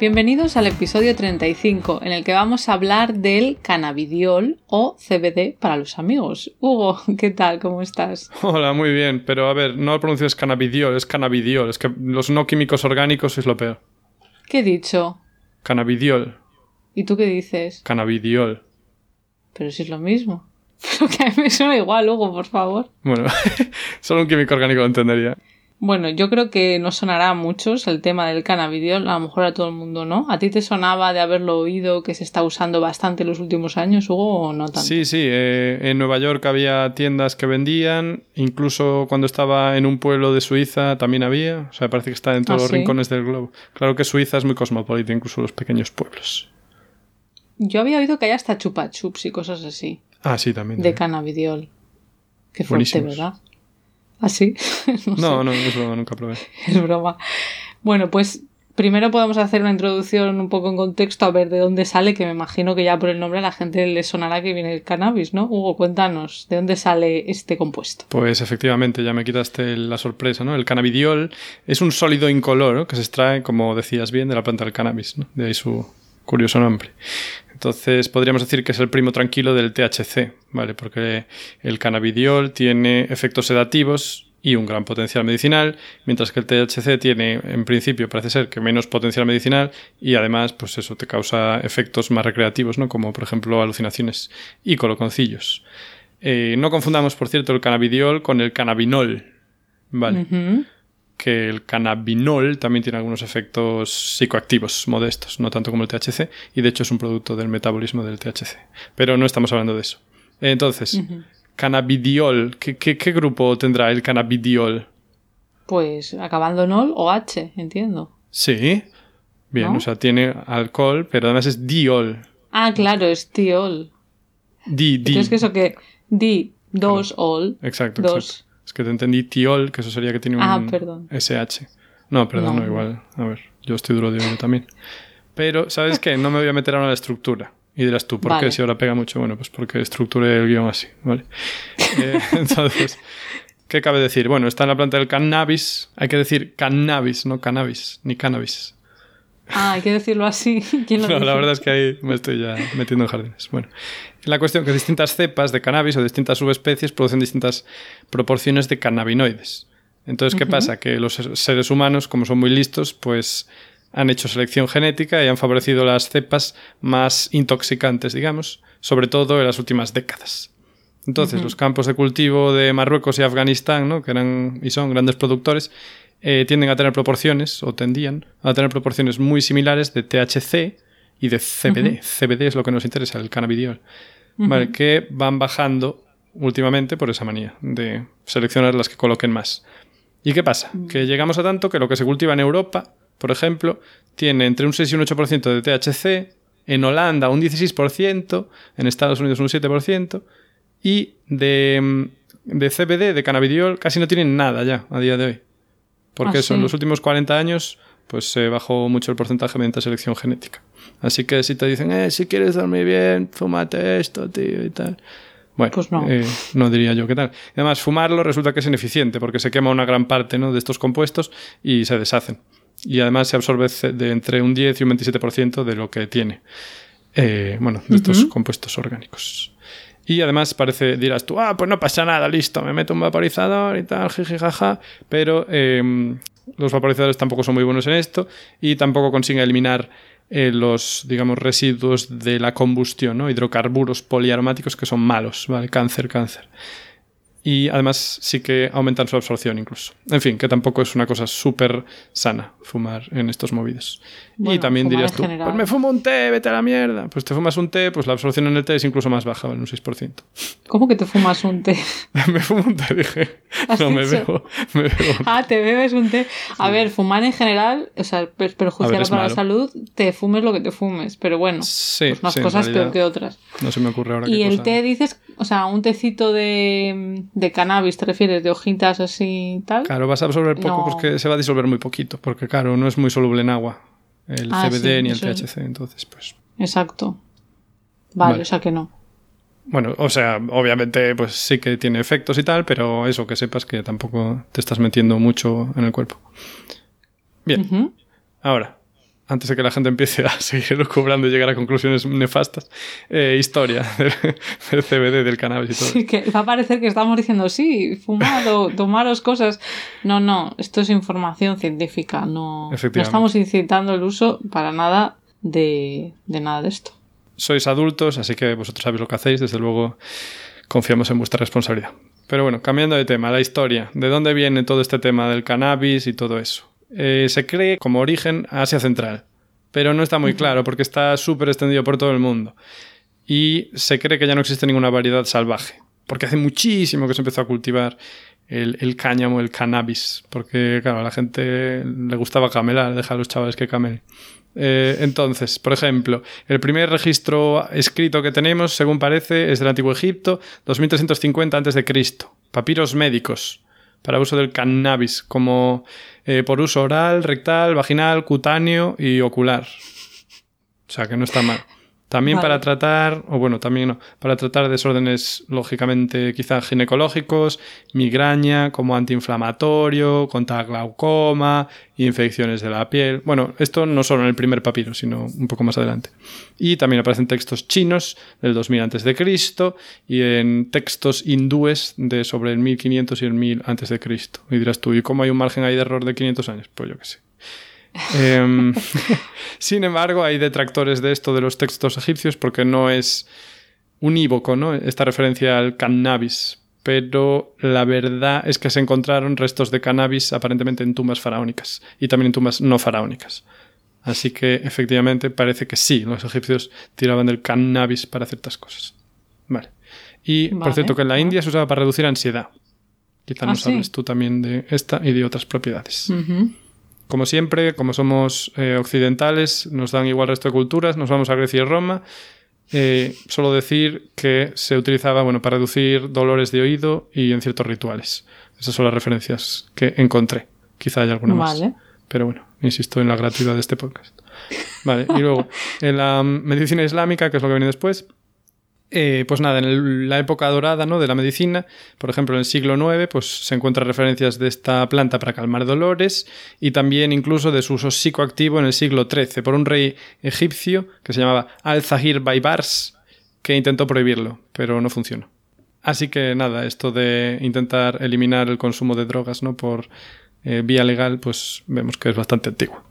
Bienvenidos al episodio 35, en el que vamos a hablar del cannabidiol o CBD para los amigos. Hugo, ¿qué tal? ¿Cómo estás? Hola, muy bien, pero a ver, no lo pronuncies cannabidiol, es cannabidiol, es que los no químicos orgánicos es lo peor. ¿Qué he dicho? Cannabidiol. ¿Y tú qué dices? Cannabidiol. Pero si es lo mismo. Pero que a mí me suena igual, Hugo, por favor. Bueno, solo un químico orgánico lo entendería. Bueno, yo creo que no sonará a muchos el tema del cannabidiol, a lo mejor a todo el mundo no. ¿A ti te sonaba de haberlo oído que se está usando bastante en los últimos años, Hugo, o no tanto? Sí, sí, eh, en Nueva York había tiendas que vendían, incluso cuando estaba en un pueblo de Suiza también había, o sea, parece que está en todos ¿Ah, los sí? rincones del globo. Claro que Suiza es muy cosmopolita, incluso los pequeños pueblos. Yo había oído que hay hasta chupa chups y cosas así, Ah, sí, también. de cannabidiol. Qué fuerte, Buenísimos. ¿verdad? ¿Ah, sí? no, sé. No, no, eso nunca probé. Es broma. Bueno, pues primero podemos hacer una introducción un poco en contexto a ver de dónde sale, que me imagino que ya por el nombre a la gente le sonará que viene el cannabis, ¿no? Hugo, cuéntanos, ¿de dónde sale este compuesto? Pues efectivamente, ya me quitaste la sorpresa, ¿no? El cannabidiol es un sólido incoloro que se extrae, como decías bien, de la planta del cannabis, ¿no? De ahí su curioso nombre. Entonces podríamos decir que es el primo tranquilo del THC, ¿vale? Porque el cannabidiol tiene efectos sedativos y un gran potencial medicinal, mientras que el THC tiene, en principio, parece ser que menos potencial medicinal y además, pues eso te causa efectos más recreativos, ¿no? Como por ejemplo alucinaciones y coloconcillos. Eh, no confundamos, por cierto, el cannabidiol con el cannabinol, ¿vale? Que el cannabinol también tiene algunos efectos psicoactivos modestos, no tanto como el THC, y de hecho es un producto del metabolismo del THC. Pero no estamos hablando de eso. Entonces, cannabidiol, ¿qué, qué, qué grupo tendrá el cannabidiol? Pues acabando en ol o H, entiendo. Sí. Bien, ¿No? o sea, tiene alcohol, pero además es diol. Ah, claro, es tiol. Di, di. Es que eso que di, dos, ol, Exacto, dos. exacto. Es que te entendí tiol, que eso sería que tiene un Ah, perdón. SH. No, perdón, No, no, no. igual. A ver, yo estoy duro de oído también. Pero, ¿sabes qué? No me voy a meter ahora en la estructura. Y dirás tú, ¿por Vale. qué si ahora pega mucho? Bueno, pues porque estructuré el guion así, ¿vale? Eh, entonces, ¿qué cabe decir? Bueno, está en la planta del cannabis. Hay que decir cannabis, no cannabis, ni cannabis. Ah, hay que decirlo así. ¿Quién lo No, la verdad es que ahí me estoy ya metiendo en jardines. Bueno, la cuestión es que distintas cepas de cannabis o distintas subespecies producen distintas proporciones de cannabinoides. Entonces, ¿qué pasa? Que los seres humanos, como son muy listos, pues han hecho selección genética y han favorecido las cepas más intoxicantes, digamos, sobre todo en las últimas décadas. Entonces, los campos de cultivo de Marruecos y Afganistán, ¿no? que eran y son grandes productores, eh, tienden a tener proporciones, o tendían a tener proporciones muy similares de THC y de CBD. CBD es lo que nos interesa, el cannabidiol. ¿vale? Que van bajando últimamente por esa manía de seleccionar las que coloquen más. ¿Y qué pasa? Que llegamos a tanto que lo que se cultiva en Europa, por ejemplo, tiene entre un 6 y un 8% de THC, en Holanda un 16%, en Estados Unidos un 7%, y de, mm, de CBD, de cannabidiol, casi no tienen nada ya a día de hoy. Porque Ah, eso, en los últimos 40 años, pues se bajó mucho el porcentaje mediante selección genética. Así que si te dicen, eh, si quieres dormir bien, fúmate esto, tío, y tal. Bueno, Pues no. eh, no diría yo qué tal. Además, fumarlo resulta que es ineficiente porque se quema una gran parte ¿no? de estos compuestos y se deshacen. Y además se absorbe de entre un 10 y un 27% de lo que tiene. Eh, bueno, de estos compuestos orgánicos. Y además parece, dirás tú, ah, pues no pasa nada, listo, me meto un vaporizador y tal, jiji, jaja. Pero eh, los vaporizadores tampoco son muy buenos en esto y tampoco consiguen eliminar eh, los, digamos, residuos de la combustión, ¿no? Hidrocarburos poliaromáticos que son malos, ¿vale? Cáncer, cáncer. Y además sí que aumentan su absorción incluso. En fin, que tampoco es una cosa súper sana fumar en estos movidos. y también dirías tú, pues me fumo un té, vete a la mierda. Pues te fumas un té, pues la absorción en el té es incluso más baja, en un 6%. ¿Cómo que te fumas un té? me fumo un té, dije. No, me bebo, me Ah, te bebes un té. A ver, fumar en general, o sea, es perjudicial para la salud, te fumes lo que te fumes, pero bueno, sí, pues unas cosas peor que otras. No se me ocurre ahora. Y el té dices, o sea, un tecito de de cannabis te refieres, de hojitas así y tal. Claro, vas a absorber poco porque se va a disolver muy poquito, porque claro, no es muy soluble en agua el ah, CBD ni el THC, entonces pues... Exacto. Vale, o sea que no. Bueno, o sea, obviamente pues sí que tiene efectos y tal, pero eso, que sepas que tampoco te estás metiendo mucho en el cuerpo. Bien. Ahora, antes de que la gente empiece a seguir cobrando y llegar a conclusiones nefastas, eh, historia del, CBD, del cannabis y todo. Sí, que va a parecer que estamos diciendo, sí, fumad o tomaros cosas. No, no, esto es información científica, no, no estamos incitando el uso para nada de, de nada de esto. Sois adultos, así que vosotros sabéis lo que hacéis, desde luego confiamos en vuestra responsabilidad. Pero bueno, cambiando de tema, la historia, ¿de dónde viene todo este tema del cannabis y todo eso? Eh, se cree como origen Asia Central, pero no está muy claro porque está súper extendido por todo el mundo. Y se cree que ya no existe ninguna variedad salvaje, porque hace muchísimo que se empezó a cultivar el, cáñamo, el cannabis, porque claro, a la gente le gustaba camelar, deja a los chavales que camelen. Eh, entonces, por ejemplo, el primer registro escrito que tenemos, según parece, es del Antiguo Egipto, 2350 a.C., papiros médicos para uso del cannabis, como eh, por uso oral, rectal, vaginal, cutáneo y ocular. O sea que no está mal. También para tratar, o bueno, también no, para tratar desórdenes lógicamente quizá ginecológicos, migraña como antiinflamatorio, contra glaucoma, infecciones de la piel. Bueno, esto no solo en el primer papiro, sino un poco más adelante. Y también aparecen textos chinos del 2000 a.C. y en textos hindúes de sobre el 1500 y el 1000 a.C. Y dirás tú, ¿y cómo hay un margen ahí de error de 500 años? Pues yo qué sé. Em, sin embargo, hay detractores de esto de los textos egipcios porque no es unívoco, ¿no? Esta referencia al cannabis. Pero la verdad es que se encontraron restos de cannabis aparentemente en tumbas faraónicas y también en tumbas no faraónicas. Así que efectivamente parece que sí, los egipcios tiraban del cannabis para ciertas cosas. Vale. Y por cierto que en la India se usaba para reducir ansiedad. Quizá no sabes ah, tú también de esta y de otras propiedades. Como siempre, como somos eh, occidentales, nos dan igual resto de culturas, nos vamos a Grecia y Roma. Eh, solo decir que se utilizaba bueno, para reducir dolores de oído y en ciertos rituales. Esas son las referencias que encontré. Quizá haya alguna más. Pero bueno, insisto en la gratuidad de este podcast. Vale, y luego, en la medicina islámica, que es lo que viene después, eh, pues nada, en la época dorada ¿no? de la medicina, por ejemplo en el siglo IX, pues se encuentran referencias de esta planta para calmar dolores y también incluso de su uso psicoactivo en el siglo XIII por un rey egipcio que se llamaba Al-Zahir Baibars, que intentó prohibirlo, pero no funcionó. Así que nada, esto de intentar eliminar el consumo de drogas ¿no? por eh, vía legal, pues vemos que es bastante antiguo.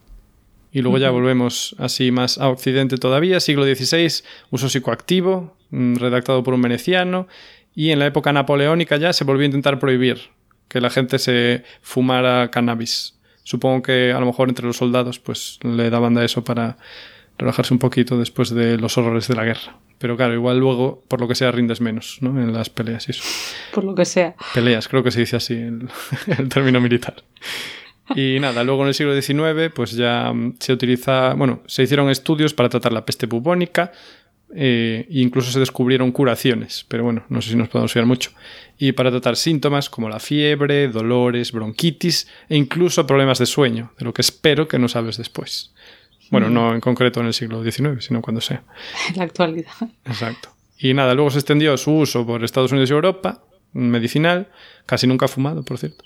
Y luego ya volvemos así más a Occidente todavía, siglo XVI, uso psicoactivo, mm, redactado por un veneciano, y en la época napoleónica ya se volvió a intentar prohibir que la gente se fumara cannabis. Supongo que a lo mejor entre los soldados pues le daban a eso para relajarse un poquito después de los horrores de la guerra. Pero claro, igual luego, por lo que sea, rindes menos, ¿no? En las peleas y eso. Por lo que sea. Peleas, creo que se dice así el, el término militar. Y nada, luego en el siglo XIX, pues ya se utiliza, bueno, se hicieron estudios para tratar la peste bubónica, eh, e incluso se descubrieron curaciones, pero bueno, no sé si nos podemos fiar mucho. Y para tratar síntomas como la fiebre, dolores, bronquitis e incluso problemas de sueño, de lo que espero que no sabes después. Bueno, no en concreto en el siglo XIX, sino cuando sea. En la actualidad. Exacto. Y nada, luego se extendió su uso por Estados Unidos y Europa, medicinal, casi nunca fumado, por cierto.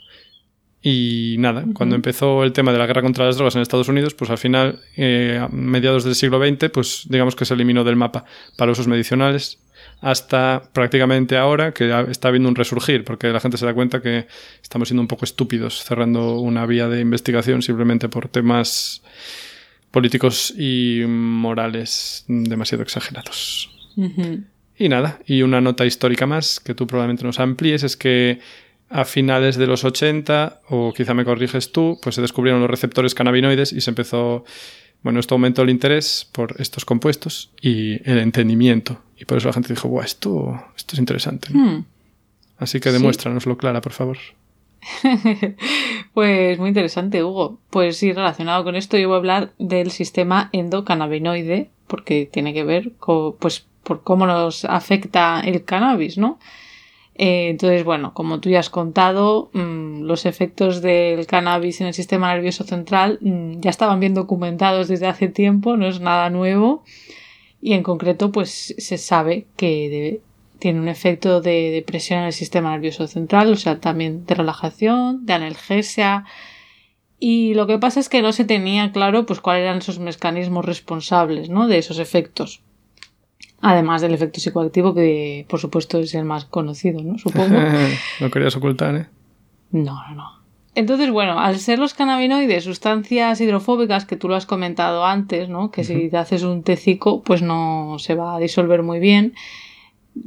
Y nada, cuando empezó el tema de la guerra contra las drogas en Estados Unidos, pues al final, eh, a mediados del siglo XX, pues digamos que se eliminó del mapa para usos medicinales hasta prácticamente ahora que está habiendo un resurgir, porque la gente se da cuenta que estamos siendo un poco estúpidos cerrando una vía de investigación simplemente por temas políticos y morales demasiado exagerados. Y nada, y una nota histórica más que tú probablemente nos amplíes es que a finales de los 80, o quizá me corriges tú, pues se descubrieron los receptores cannabinoides y se empezó, bueno, esto aumentó el interés por estos compuestos y el entendimiento. Y por eso la gente dijo, Buah, esto, esto es interesante. Hmm. Así que demuéstranoslo, Clara, por favor. pues muy interesante, Hugo. Pues sí, relacionado con esto, yo voy a hablar del sistema endocannabinoide, porque tiene que ver con, pues, por cómo nos afecta el cannabis, ¿no? Eh, entonces, bueno, como tú ya has contado, mm, los efectos del cannabis en el sistema nervioso central mm, ya estaban bien documentados desde hace tiempo, no es nada nuevo. Y en concreto, pues se sabe que tiene un efecto de depresión en el sistema nervioso central, o sea, también de relajación, de analgesia. Y lo que pasa es que no se tenía claro pues cuáles eran esos mecanismos responsables, ¿no? de esos efectos. Además del efecto psicoactivo, que por supuesto es el más conocido, ¿no? Supongo. no querías ocultar, ¿eh? No, no, no. Entonces, bueno, al ser los cannabinoides sustancias hidrofóbicas, que tú lo has comentado antes, ¿no? Que si te haces un tecico, pues no se va a disolver muy bien.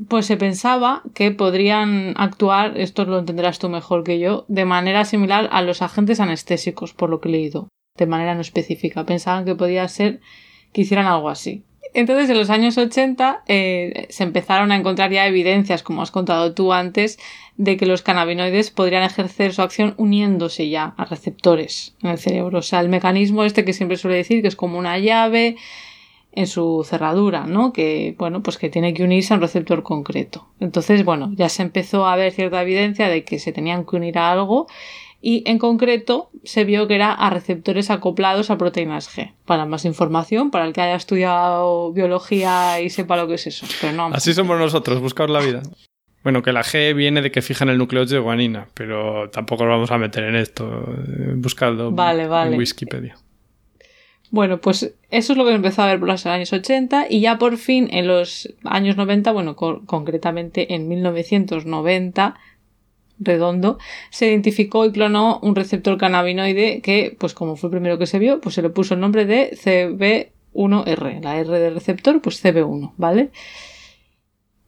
Pues se pensaba que podrían actuar, esto lo entenderás tú mejor que yo, de manera similar a los agentes anestésicos, por lo que he leído, de manera no específica. Pensaban que podía ser que hicieran algo así. Entonces, en los años 80 eh, se empezaron a encontrar ya evidencias, como has contado tú antes, de que los cannabinoides podrían ejercer su acción uniéndose ya a receptores en el cerebro. O sea, el mecanismo este que siempre suele decir que es como una llave en su cerradura, ¿no? Que, bueno, pues que tiene que unirse a un receptor concreto. Entonces, bueno, ya se empezó a ver cierta evidencia de que se tenían que unir a algo y en concreto se vio que era a receptores acoplados a proteínas G. Para más información, para el que haya estudiado biología y sepa lo que es eso. Pero no, Así somos nosotros, buscar la vida. Bueno, que la G viene de que fijan el núcleo de guanina, pero tampoco lo vamos a meter en esto. Buscadlo vale, vale. en Wikipedia. Bueno, pues eso es lo que empezó a ver por los años 80 y ya por fin en los años 90, bueno, concretamente en 1990, redondo, se identificó y clonó un receptor cannabinoide que, pues como fue el primero que se vio, pues se le puso el nombre de CB1R, la R del receptor, pues CB1, ¿vale?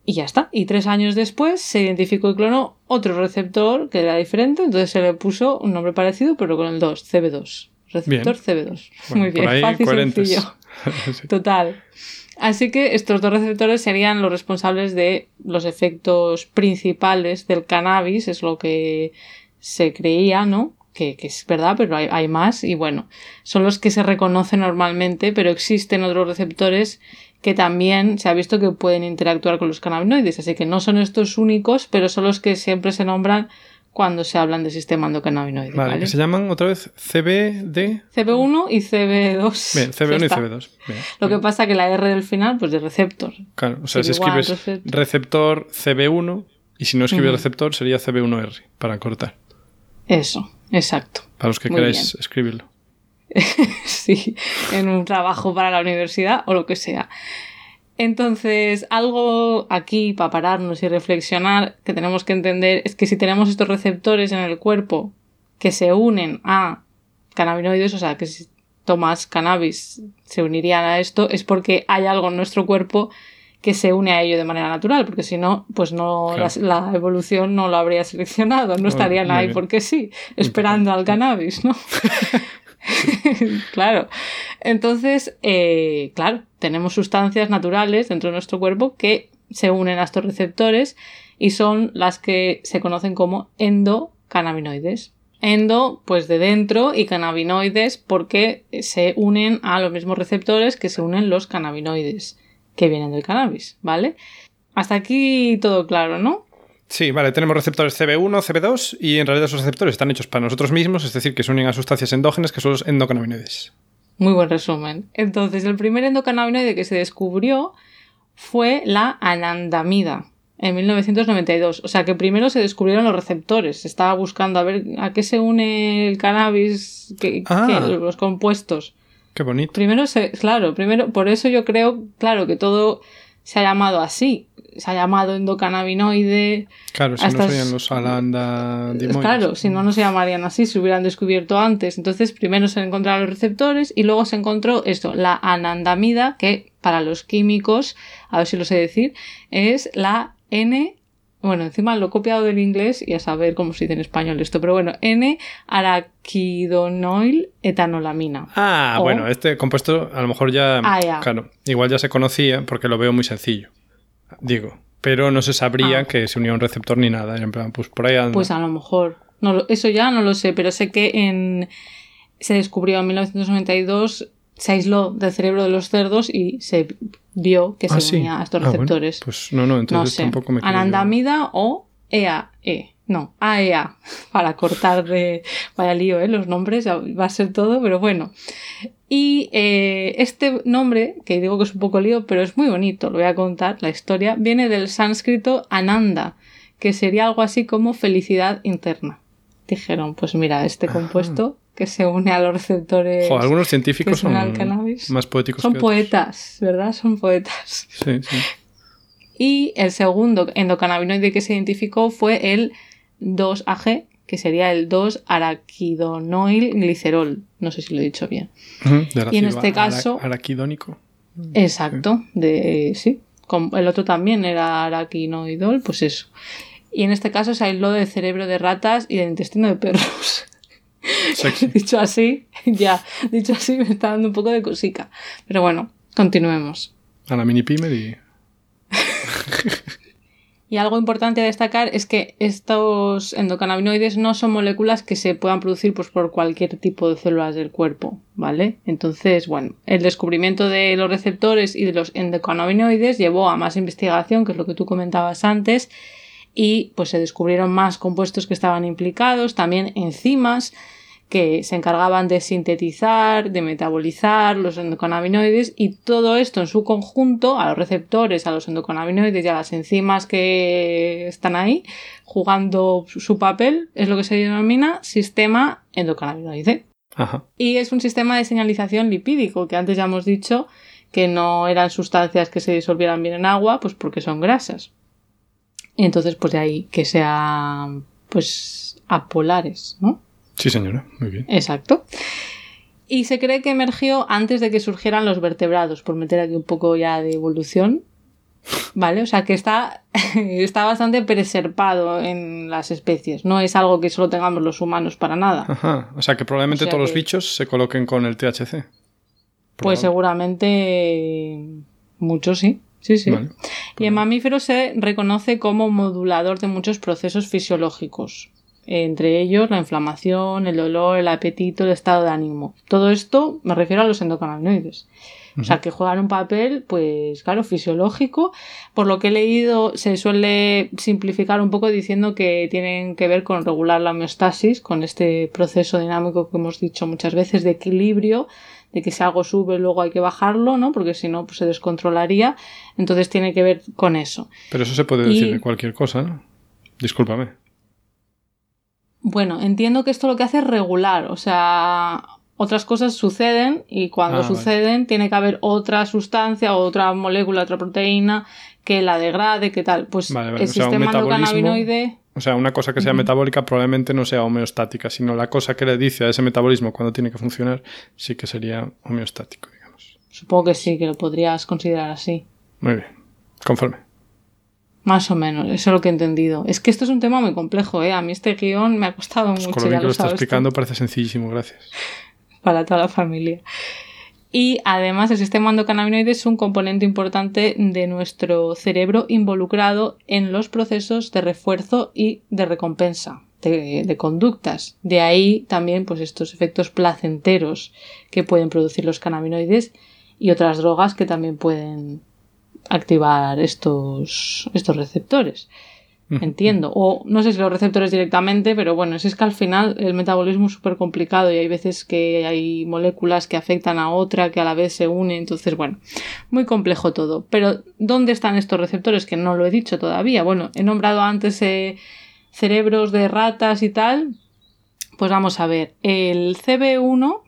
Y ya está. Y tres años después se identificó y clonó otro receptor que era diferente, entonces se le puso un nombre parecido, pero con el 2, CB2. Receptor CB2. Muy bien, fácil, sencillo. Total. Así que estos dos receptores serían los responsables de los efectos principales del cannabis, es lo que se creía, ¿no? Que, es verdad, pero hay, hay, más y bueno, son los que se reconocen normalmente, pero existen otros receptores que también se ha visto que pueden interactuar con los cannabinoides, así que no son estos únicos, pero son los que siempre se nombran cuando se hablan del sistema endocannabinoide. Vale, que se llaman otra vez CBD. CB1 y CB2. Bien, CB1 y CB2. Lo que pasa que la R del final, pues de receptor. Claro, o sea, si escribes receptor CB1 y si no escribes receptor sería CB1R para cortar. Eso, exacto. Para los que queráis escribirlo. sí, en un trabajo para la universidad o lo que sea. Entonces, algo aquí para pararnos y reflexionar que tenemos que entender es que si tenemos estos receptores en el cuerpo que se unen a cannabinoides, o sea, que si tomas cannabis se unirían a esto, es porque hay algo en nuestro cuerpo que se une a ello de manera natural, porque si no, pues no la, evolución no lo habría seleccionado, no estarían ahí porque sí, esperando al cannabis, ¿no? claro. Entonces, eh, claro, tenemos sustancias naturales dentro de nuestro cuerpo que se unen a estos receptores y son las que se conocen como endocannabinoides. Endo, pues de dentro, y cannabinoides porque se unen a los mismos receptores que se unen los cannabinoides que vienen del cannabis, ¿vale? Hasta aquí todo claro, ¿no? Sí, vale, tenemos receptores CB1, CB2 y en realidad esos receptores están hechos para nosotros mismos, es decir, que se unen a sustancias endógenas que son los endocannabinoides. Muy buen resumen. Entonces, el primer endocannabinoide que se descubrió fue la anandamida en 1992. O sea que primero se descubrieron los receptores. Se estaba buscando a ver a qué se une el cannabis, ah. los compuestos. Qué bonito. Primero se, claro, primero, por eso yo creo, claro, que todo se ha llamado así se ha llamado endocannabinoide. Claro, si no serían los alandaminoides. Claro, si no, no se llamarían así, se hubieran descubierto antes. Entonces, primero se encontraron los receptores y luego se encontró esto, la anandamida, que para los químicos, a ver si lo sé decir, es la N bueno, encima lo he copiado del inglés y a saber cómo se dice en español esto, pero bueno, N-araquidonoil etanolamina. Ah, bueno, este compuesto a lo mejor ya, Ah, claro, igual ya se conocía porque lo veo muy sencillo, digo, pero no se sabría Ah. que se unía a un receptor ni nada, en plan, pues por ahí anda. Pues a lo mejor. No, eso ya no lo sé, pero sé que en, se descubrió en 1992, se aisló del cerebro de los cerdos y se vio que se Ah, sí. unía a estos Ah, bueno, receptores. pues no, no, no entonces sé. tampoco me creo yo. Anandamida o EAE. No, AEA. Para cortar de. Vaya lío, ¿eh? Los nombres va a ser todo, pero bueno. Y eh, este nombre, que digo que es un poco lío, pero es muy bonito, lo voy a contar, la historia, viene del sánscrito Ananda, que sería algo así como felicidad interna. Dijeron, pues mira, este compuesto que se une a los receptores. Jo, algunos científicos son son al cannabis. más poéticos Son que otros. poetas, ¿verdad? Son poetas. Sí, sí. Y el segundo endocannabinoide que se identificó fue el 2-AG, que sería el 2-araquidonoil glicerol. No sé si lo he dicho bien. Y en este ara- caso- Araquidónico. Exacto, de sí. El otro también era araquinoidol, pues eso. Y en este caso se aisló del cerebro de ratas y del intestino de perros. Sexy. dicho así, ya, dicho así me está dando un poco de cosica. Pero bueno, continuemos. A la mini pyme y... Y algo importante a destacar es que estos endocannabinoides no son moléculas que se puedan producir pues, por cualquier tipo de células del cuerpo, ¿vale? Entonces, bueno, el descubrimiento de los receptores y de los endocannabinoides llevó a más investigación, que es lo que tú comentabas antes, y pues se descubrieron más compuestos que estaban implicados, también enzimas que se encargaban de sintetizar, de metabolizar los endocannabinoides y todo esto en su conjunto, a los receptores, a los endocannabinoides y a las enzimas que están ahí jugando su- papel, es lo que se denomina sistema endocannabinoide. Ajá. Y es un sistema de señalización lipídico, que antes ya hemos dicho que no eran sustancias que se disolvieran bien en agua, pues porque son grasas. Entonces, pues de ahí que sean, pues, apolares, ¿no? Sí, señora. Muy bien. Exacto. Y se cree que emergió antes de que surgieran los vertebrados, por meter aquí un poco ya de evolución. ¿Vale? O sea que está, está bastante preservado en las especies. No es algo que solo tengamos los humanos para nada. Ajá. O sea que probablemente O sea todos los bichos se coloquen con el THC. Pues seguramente muchos sí. Sí, sí. Vale. Y en mamíferos se reconoce como modulador de muchos procesos fisiológicos, entre ellos la inflamación, el dolor, el apetito, el estado de ánimo. Todo esto me refiero a los endocannabinoides. O sea, que juegan un papel, pues claro, fisiológico. Por lo que he leído, se suele simplificar un poco diciendo que tienen que ver con regular la homeostasis, con este proceso dinámico que hemos dicho muchas veces de equilibrio, de que si algo sube luego hay que bajarlo, ¿no? Porque si no, pues se descontrolaría. Entonces tiene que ver con eso. Pero eso se puede Y- decir de cualquier cosa, ¿no? Discúlpame. Bueno, entiendo que esto lo que hace es regular, o sea, otras cosas suceden y cuando Ah, vale. suceden tiene que haber otra sustancia, otra molécula, otra proteína que la degrade, que tal. Pues Vale, vale, el o sea, sistema endocannabinoide, O sea, una cosa que sea metabólica probablemente no sea homeostática, sino la cosa que le dice a ese metabolismo cuando tiene que funcionar sí que sería homeostático, digamos. supongo que sí, que lo podrías considerar así. Muy bien. Conforme. Más o menos, eso es lo que he entendido. Es que esto es un tema muy complejo, ¿eh? A mí este guion me ha costado Pues mucho, con lo bien que lo lo estás sabes tú. explicando parece sencillísimo, gracias. para toda la familia. Y además el sistema endocannabinoide es un componente importante de nuestro cerebro involucrado en los procesos de refuerzo y de recompensa de, de conductas. De ahí también pues estos efectos placenteros que pueden producir los cannabinoides y otras drogas que también pueden activar estos, estos receptores. Entiendo. O no sé si los receptores directamente, pero bueno, si es que al final el metabolismo es súper complicado y hay veces que hay moléculas que afectan a otra que a la vez se unen. Entonces, bueno, muy complejo todo. Pero, ¿dónde están estos receptores? Que no lo he dicho todavía. Bueno, he nombrado antes eh, cerebros de ratas y tal. Pues vamos a ver. El CB1.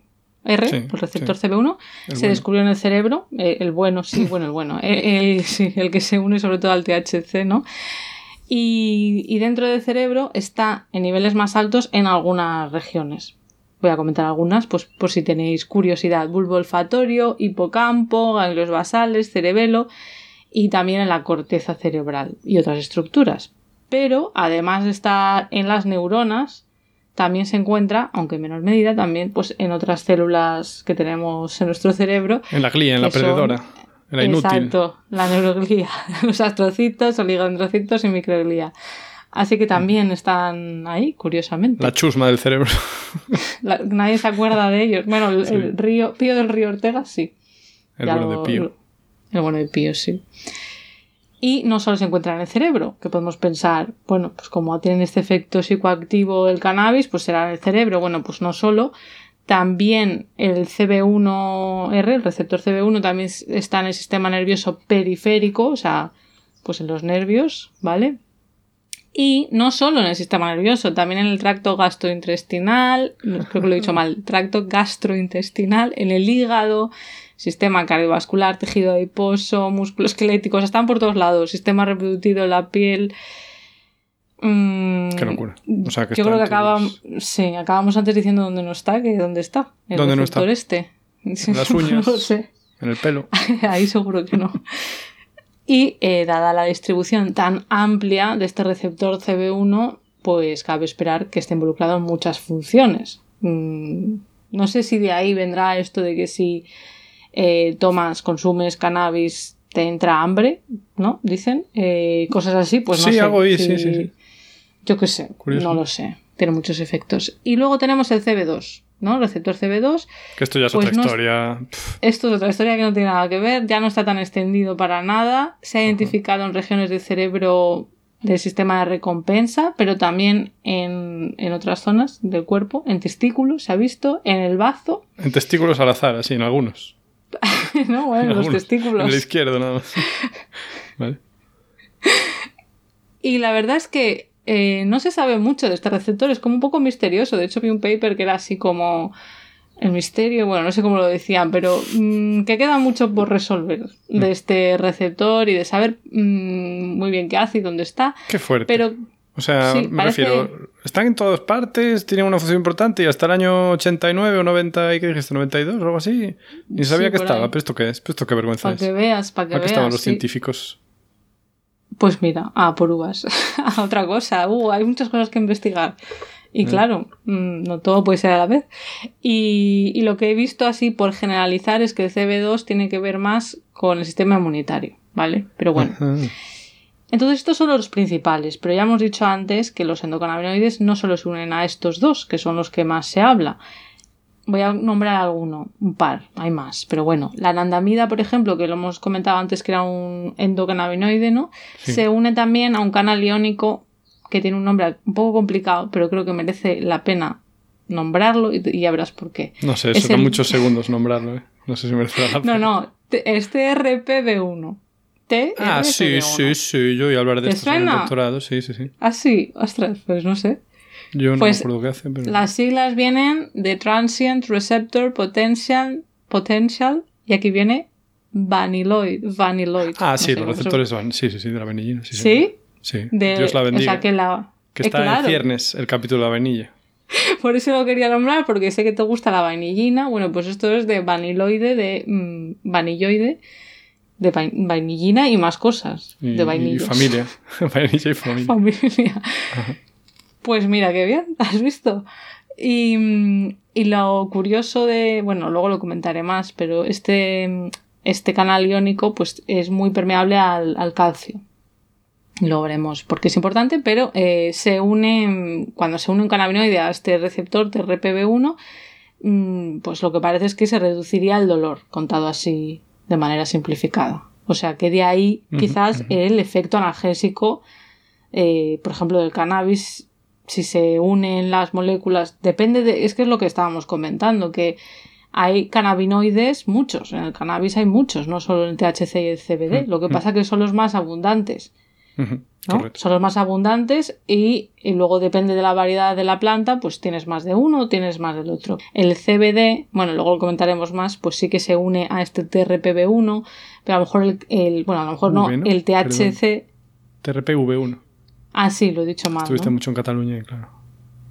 R, Sí, el receptor sí. CB1, El se bueno. descubrió en el cerebro, eh, el bueno, sí, bueno, el bueno, eh, el, sí, el que se une sobre todo al THC, ¿no? Y, y dentro del cerebro está en niveles más altos en algunas regiones. Voy a comentar algunas, pues por si tenéis curiosidad. Bulbo olfatorio, hipocampo, ganglios basales, cerebelo y también en la corteza cerebral y otras estructuras. Pero además de estar en las neuronas, también se encuentra, aunque en menor medida, también pues en otras células que tenemos en nuestro cerebro. En la glía, en la perdedora. En la inútil. Exacto, la neuroglía, los astrocitos, oligodendrocitos y microglía. Así que también están ahí, curiosamente. La chusma del cerebro. nadie se acuerda de ellos. Bueno, el, río, Pío del Río Ortega sí. El bueno de Pío. El bueno de Pío, sí. Y no solo se encuentra en el cerebro, que podemos pensar, bueno, pues como tiene este efecto psicoactivo el cannabis, pues será en el cerebro. Bueno, pues no solo. También el CB1R, el receptor CB1, también está en el sistema nervioso periférico, o sea, pues en los nervios, ¿vale? Y no solo en el sistema nervioso, también en el tracto gastrointestinal, creo que lo he dicho mal, tracto gastrointestinal, en el hígado, sistema cardiovascular, tejido adiposo, músculos esqueléticos, están por todos lados, sistema reproductivo, la piel. Mm, Qué locura. O sea, que yo creo que acabamos, sí, acabamos antes diciendo dónde no está que dónde está. El ¿Dónde no está? este. En las uñas. no sé. En el pelo. Ahí seguro que no. Y eh, dada la distribución tan amplia de este receptor CB1, pues cabe esperar que esté involucrado en muchas funciones. Mm, no sé si de ahí vendrá esto de que si eh, tomas, consumes cannabis, te entra hambre, ¿no? Dicen. Eh, cosas así, pues no sí, sé. Algo ahí, sí, sí, Yo qué sé, no lo sé. Tiene muchos efectos. Y luego tenemos el CB2. ¿no? Receptor CB2. Que esto ya es pues otra historia. Esto es otra historia que no tiene nada que ver, ya no está tan extendido para nada. Se ha identificado en regiones del cerebro del sistema de recompensa, pero también en, otras zonas del cuerpo, en testículos, se ha visto, en el bazo. En testículos al azar, así, en algunos. no, bueno, los testículos. En el izquierdo, nada más. vale. Y la verdad es que eh, no se sabe mucho de este receptor, es como un poco misterioso. De hecho, vi un paper que era así como el misterio, bueno, no sé cómo lo decían, pero mm, que queda mucho por resolver de mm. este receptor y de saber mm, muy bien qué hace y dónde está. Qué fuerte. Pero o sea, me refiero, están en todas partes, tienen una función importante y hasta el año 89 o 90, ¿y qué dijiste? 92 o algo así. Ni sabía que estaba, pero esto qué es, pero esto qué vergüenza es. Para que veas, para que veas. estaban los científicos. Pues mira, a por uvas. a otra cosa. Uh, hay muchas cosas que investigar. Y mm. claro, mm, no todo puede ser a la vez. Y, lo que he visto así por generalizar es que el CB2 tiene que ver más con el sistema inmunitario, ¿vale? Pero bueno. Entonces estos son los principales, pero ya hemos dicho antes que los endocannabinoides no solo se unen a estos dos, que son los que más se habla, voy a nombrar alguno, un par, hay más, pero bueno, la anandamida, por ejemplo, que lo hemos comentado antes que era un endocannabinoide, ¿no? Se une también a un canal iónico que tiene un nombre un poco complicado, pero creo que merece la pena nombrarlo y, ya verás por qué. No sé, eso son muchos segundos nombrarlo, ¿eh? No sé si merece la pena. No, no, es TRPV1. T ah, sí, sí, sí, yo voy a hablar de esto en el doctorado, sí, sí, sí. Ah, sí, ostras, pues no sé. Yo no pues, me acuerdo qué hace, pero... Las siglas vienen de Transient Receptor Potential, Potential y aquí viene Vaniloid. Vaniloid. Ah, sí, los receptores van. Sí, sí, sí, de la vainillina. Sí. ¿Sí? Sí. Dios la bendiga. O sea, que, la... que está en ciernes el capítulo de la vainilla. Por eso lo quería nombrar, porque sé que te gusta la vainillina. Bueno, pues esto es de vaniloide, de mmm, vanilloide, de vainillina y más cosas. de vainillos. Y familia. Vainilla y familia. Familia. Pues mira, qué bien, has visto. Y, y, lo curioso de, bueno, luego lo comentaré más, pero este, este canal iónico pues es muy permeable al, al calcio. Lo veremos porque es importante, pero eh, se une, cuando se une un cannabinoide a este receptor TRPV1, mm, pues lo que parece es que se reduciría el dolor, contado así de manera simplificada. O sea que de ahí quizás el efecto analgésico, eh, por ejemplo, del cannabis si se unen las moléculas, depende de, es que es lo que estábamos comentando, que hay cannabinoides, muchos, en el cannabis hay muchos, no solo en el THC y el CBD, mm, lo que mm. pasa es que son los más abundantes. Son los más abundantes y, luego depende de la variedad de la planta, pues tienes más de uno o tienes más del otro. El CBD, bueno, luego lo comentaremos más, pues sí que se une a este TRPV1, pero a lo mejor el, bueno, a lo mejor no, el THC. TRPV1. Ah, sí, lo he dicho mal. Estuviste mucho en Cataluña, claro.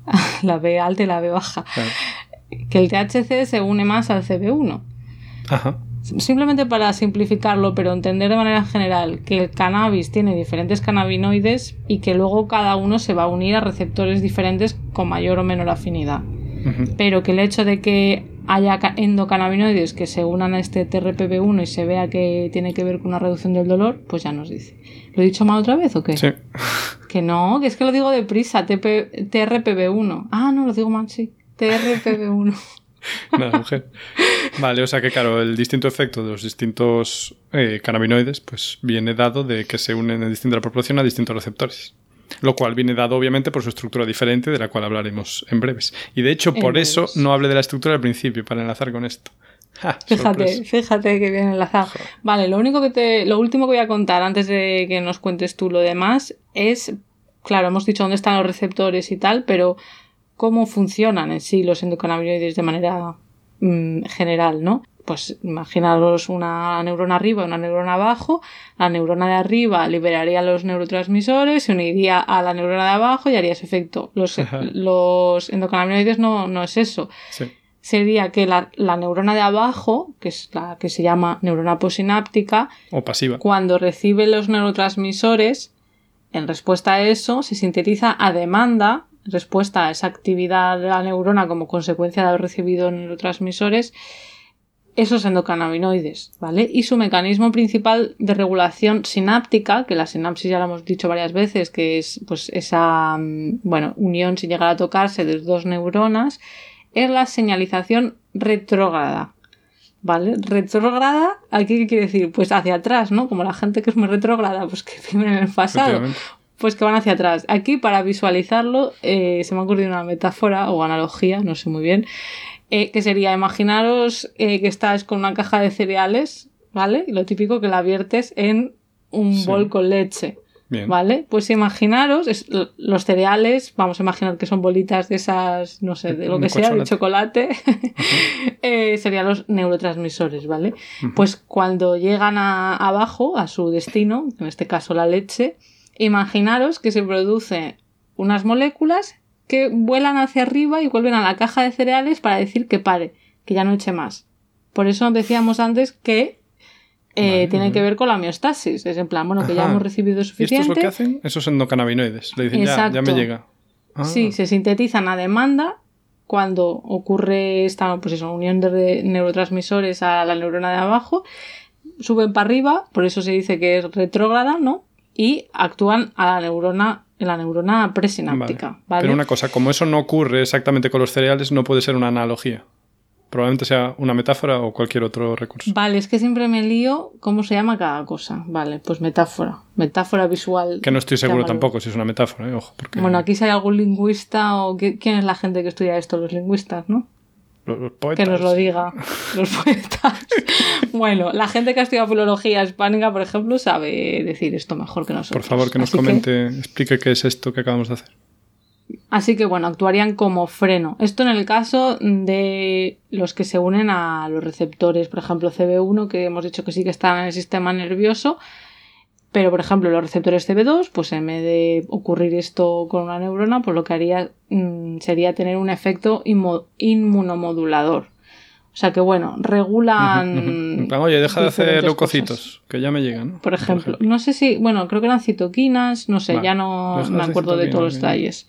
la B alta y la B baja. que el THC se une más al CB1. Ajá. Simplemente para simplificarlo, pero entender de manera general que el cannabis tiene diferentes cannabinoides y que luego cada uno se va a unir a receptores diferentes con mayor o menor afinidad. Pero que el hecho de que haya endocannabinoides que se unan a este TRPV1 y se vea que tiene que ver con una reducción del dolor, pues ya nos dice. ¿Lo he dicho mal otra vez o qué? Sí. Que no, que es que lo digo deprisa, TRPV1. Ah, no, lo digo mal, sí. TRPV1. Nada, mujer. Vale, o sea que claro, el distinto efecto de los distintos eh, cannabinoides pues viene dado de que se unen en distinta proporción a distintos receptores. Lo cual viene dado obviamente por su estructura diferente, de la cual hablaremos en breves. Y de hecho, por eso no hablé de la estructura al principio, para enlazar con esto. fíjate, fíjate que bien enlazado. Vale, lo único que te, lo último que voy a contar antes de que nos cuentes tú lo demás es, claro, hemos dicho dónde están los receptores y tal, pero cómo funcionan en sí los endocannabinoides de manera mm, general, ¿no? pues imaginaros una neurona arriba y una neurona abajo, la neurona de arriba liberaría los neurotransmisores, se uniría a la neurona de abajo y haría ese efecto. Los, los endocannabinoides no, no es eso. Sería que la, neurona de abajo, que es la que se llama neurona posináptica, o pasiva, cuando recibe los neurotransmisores, en respuesta a eso, se sintetiza a demanda, respuesta a esa actividad de la neurona como consecuencia de haber recibido neurotransmisores, esos endocannabinoides, ¿vale? Y su mecanismo principal de regulación sináptica, que la sinapsis ya lo hemos dicho varias veces, que es pues esa, mm, bueno, unión sin llegar a tocarse de dos neuronas, es la señalización retrógrada, ¿vale? Retrógrada, ¿aquí qué quiere decir? Pues hacia atrás, ¿no? Como la gente que es muy retrógrada, pues que vive en el pasado. Pues que van hacia atrás. Aquí, para visualizarlo, eh, se me ha ocurrido una metáfora o analogía, no sé muy bien, eh, que sería, imaginaros eh, que estás con una caja de cereales, ¿vale? Y lo típico que la viertes en un bol con leche. ¿Vale? Pues imaginaros, los cereales, vamos a imaginar que son bolitas de esas, no sé, de lo que sea, de chocolate, eh, serían los neurotransmisores, ¿vale? Pues cuando llegan a, abajo, a su destino, en este caso la leche, imaginaros que se producen unas moléculas que vuelan hacia arriba y vuelven a la caja de cereales para decir que pare, que ya no eche más. Por eso decíamos antes que eh, tiene que ver con la homeostasis. Es en plan, bueno, que ya hemos recibido suficiente. ¿Y esto es lo que hacen? Esos endocannabinoides. Le dicen, ya, ya, me llega. Ah. Sí, se sintetizan a demanda cuando ocurre esta pues eso, unión de neurotransmisores a la neurona de abajo. Suben para arriba, por eso se dice que es retrógrada, ¿no? Y actúan a la neurona en la neurona presináptica. Pero una cosa, como eso no ocurre exactamente con los cereales, no puede ser una analogía. Probablemente sea una metáfora o cualquier otro recurso. Vale, es que siempre me lío cómo se llama cada cosa. Vale, pues metáfora. Metáfora visual. Que no estoy seguro tampoco si es una metáfora, ¿eh? ojo. Porque... Bueno, aquí si hay algún lingüista o... ¿Quién es la gente que estudia esto? Los lingüistas, ¿no? Que nos lo diga. Los poetas. bueno, la gente que ha estudiado filología hispánica, por ejemplo, sabe decir esto mejor que nosotros. Por favor, que nos comente, explique qué es esto que acabamos de hacer. Así que bueno, actuarían como freno. Esto en el caso de los que se unen a los receptores, por ejemplo, CB1, que hemos dicho que sí que están en el sistema nervioso, pero, por ejemplo, los receptores CB2, pues en vez de ocurrir esto con una neurona, pues lo que haría mm, sería tener un efecto inmunomodulador. O sea que, bueno, regulan. Oye, deja de hacer leucocitos, que ya me llegan. Por, ejemplo, no sé si. Bueno, creo que eran citoquinas, no sé, ya no me acuerdo de todos los detalles.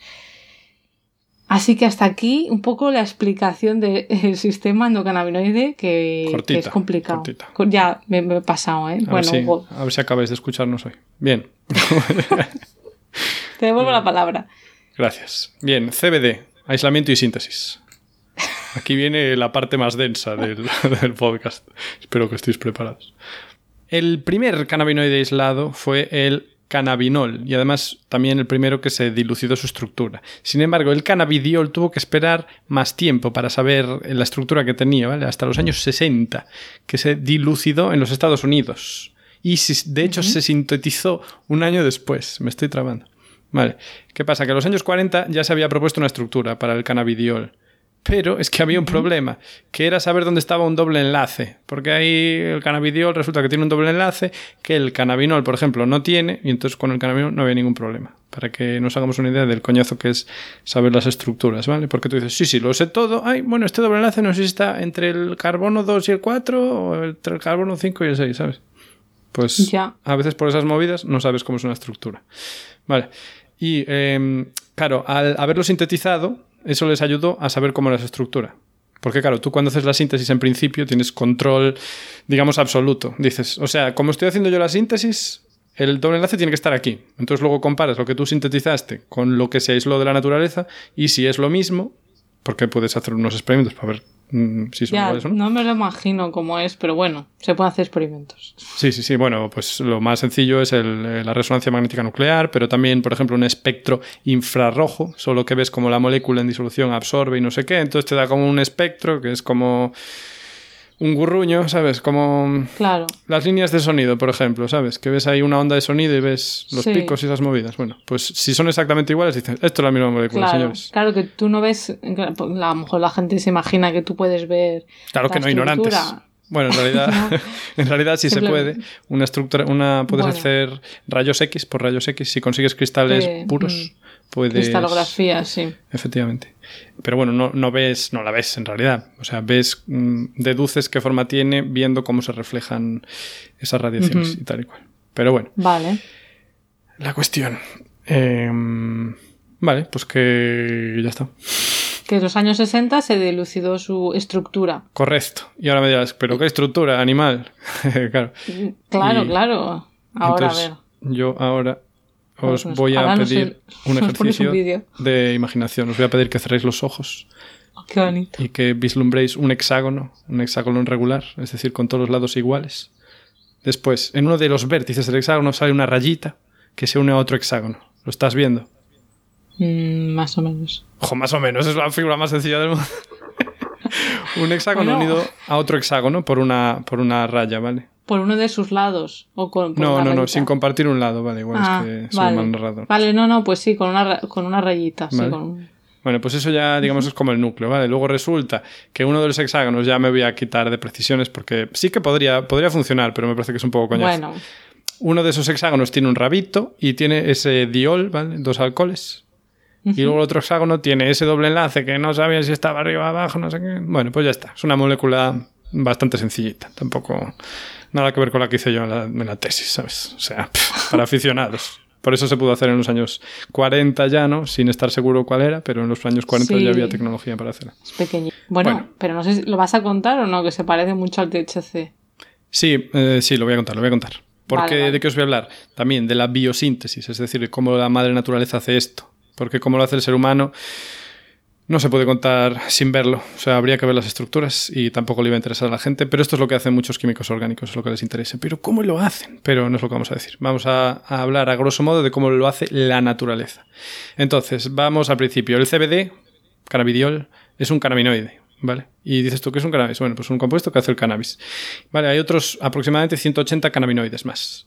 Así que hasta aquí un poco la explicación del sistema endocannabinoide que, es complicado. Ya me, he pasado, ¿eh? A bueno, ver si, a ver si acabáis de escucharnos hoy. Bien. Te devuelvo la palabra. Gracias. Bien, CBD, aislamiento y síntesis. Aquí viene la parte más densa del, del podcast. Espero que estéis preparados. El primer cannabinoide aislado fue el cannabinol y además también el primero que se dilucidó su estructura. Sin embargo, el cannabidiol tuvo que esperar más tiempo para saber la estructura que tenía, ¿vale? Hasta los años 60, que se dilucidó en los Estados Unidos. Y de hecho se sintetizó un año después. Me estoy trabando. Vale. ¿Qué pasa? Que en los años 40 ya se había propuesto una estructura para el cannabidiol. Pero es que había un problema, que era saber dónde estaba un doble enlace. Porque ahí el cannabidiol resulta que tiene un doble enlace que el cannabinol, por ejemplo, no tiene, y entonces con el cannabinol no había ningún problema. Para que nos hagamos una idea del coñazo que es saber las estructuras, ¿vale? Porque tú dices, sí, sí, lo sé todo. Ay, bueno, este doble enlace no sé si está entre el carbono 2 y el 4 o entre el carbono 5 y el 6, ¿sabes? Pues Ya. a veces por esas movidas no sabes cómo es una estructura. Vale. Y em, claro, al haberlo sintetizado, eso les ayudó a saber cómo era estructura. Porque claro, tú cuando haces la síntesis en principio tienes control, digamos, absoluto. Dices, o sea, como estoy haciendo yo la síntesis, el doble enlace tiene que estar aquí. Entonces luego comparas lo que tú sintetizaste con lo que se aisló de la naturaleza y si es lo mismo, porque puedes hacer unos experimentos para ver si son Ya, iguales o no. no me lo imagino cómo es, pero bueno, se pueden hacer experimentos. Sí, sí, sí. Bueno, pues lo más sencillo es el- eh, la resonancia magnética nuclear, pero también, por ejemplo, un espectro infrarrojo, solo que ves como la molécula en disolución absorbe y no sé qué, entonces te da como un espectro que es como un gurruño, ¿sabes? Como Claro. las líneas de sonido, por ejemplo, ¿sabes? Que ves ahí una onda de sonido y ves los Sí. picos y esas movidas. Bueno, pues si son exactamente iguales, dices, esto es la misma molécula, Claro, señores. claro que tú no ves, a lo mejor la gente se imagina que tú puedes ver. Claro que no ignorantes. Bueno, en realidad, en realidad sí se puede. Una estructura, una puedes Bueno. hacer rayos X por rayos X. Si consigues cristales Eh, puros, mm, puedes. Cristalografía, sí. Efectivamente. Pero bueno, no, no ves, no la ves en realidad. O sea, ves, mm, deduces qué forma tiene viendo cómo se reflejan esas radiaciones y tal y cual. Pero bueno, Vale. la cuestión. eh, vale, pues que ya está. Que en los años 60 se dilucidó su estructura. Correcto. Y ahora me dirás, ¿pero qué estructura? Animal. claro. Claro, Y- claro. Ahora Entonces, a ver. yo ahora os Pues, voy a pedir un ejercicio de imaginación. Os voy a pedir que cerréis los ojos qué bonito. y que vislumbréis un hexágono, un hexágono regular, es decir, con todos los lados iguales. Después, en uno de los vértices del hexágono sale una rayita que se une a otro hexágono. ¿Lo estás viendo? Mm, más o menos. Ojo, más o menos, es la figura más sencilla del mundo. un hexágono Bueno. unido a otro hexágono por una, por una raya, ¿vale? Por uno de sus lados. O con, No, no, no, sin compartir un lado, vale, igual Ah, es que soy vale. un mal narrador. Vale, no, no, pues sí, con una, con una rayita. sí, con Bueno, pues eso ya, digamos, es como el núcleo, ¿vale? Luego resulta que uno de los hexágonos ya me voy a quitar de precisiones porque sí que podría, podría funcionar, pero me parece que es un poco coñazo. Bueno, Uno de esos hexágonos tiene un rabito y tiene ese diol, ¿vale? Dos alcoholes. Y luego el otro hexágono tiene ese doble enlace que no sabía si estaba arriba o abajo, no sé qué. Bueno, pues ya está. Es una molécula bastante sencillita. Tampoco nada que ver con la que hice yo en la, en la tesis, ¿sabes? O sea, para aficionados. Por eso se pudo hacer en los años 40 ya, ¿no? Sin estar seguro cuál era, pero en los años 40 Sí. ya había tecnología para hacerla. es pequeño. Bueno, Bueno. pero no sé si lo vas a contar o no, que se parece mucho al THC. Sí, eh, sí, lo voy a contar, lo voy a contar. Porque Vale, vale. de qué os voy a hablar? También de la biosíntesis, es decir, de cómo la madre naturaleza hace esto. Porque como lo hace el ser humano, no se puede contar sin verlo. O sea, habría que ver las estructuras y tampoco le iba a interesar a la gente. Pero esto es lo que hacen muchos químicos orgánicos, es lo que les interesa. Pero ¿cómo lo hacen? Pero no es lo que vamos a decir. Vamos a, a hablar a grosso modo de cómo lo hace la naturaleza. Entonces, vamos al principio. El CBD, cannabidiol, es un cannabinoide. ¿Vale? Y dices tú, ¿qué es un cannabis? Bueno, pues un compuesto que hace el cannabis. Vale, hay otros aproximadamente 180 cannabinoides más.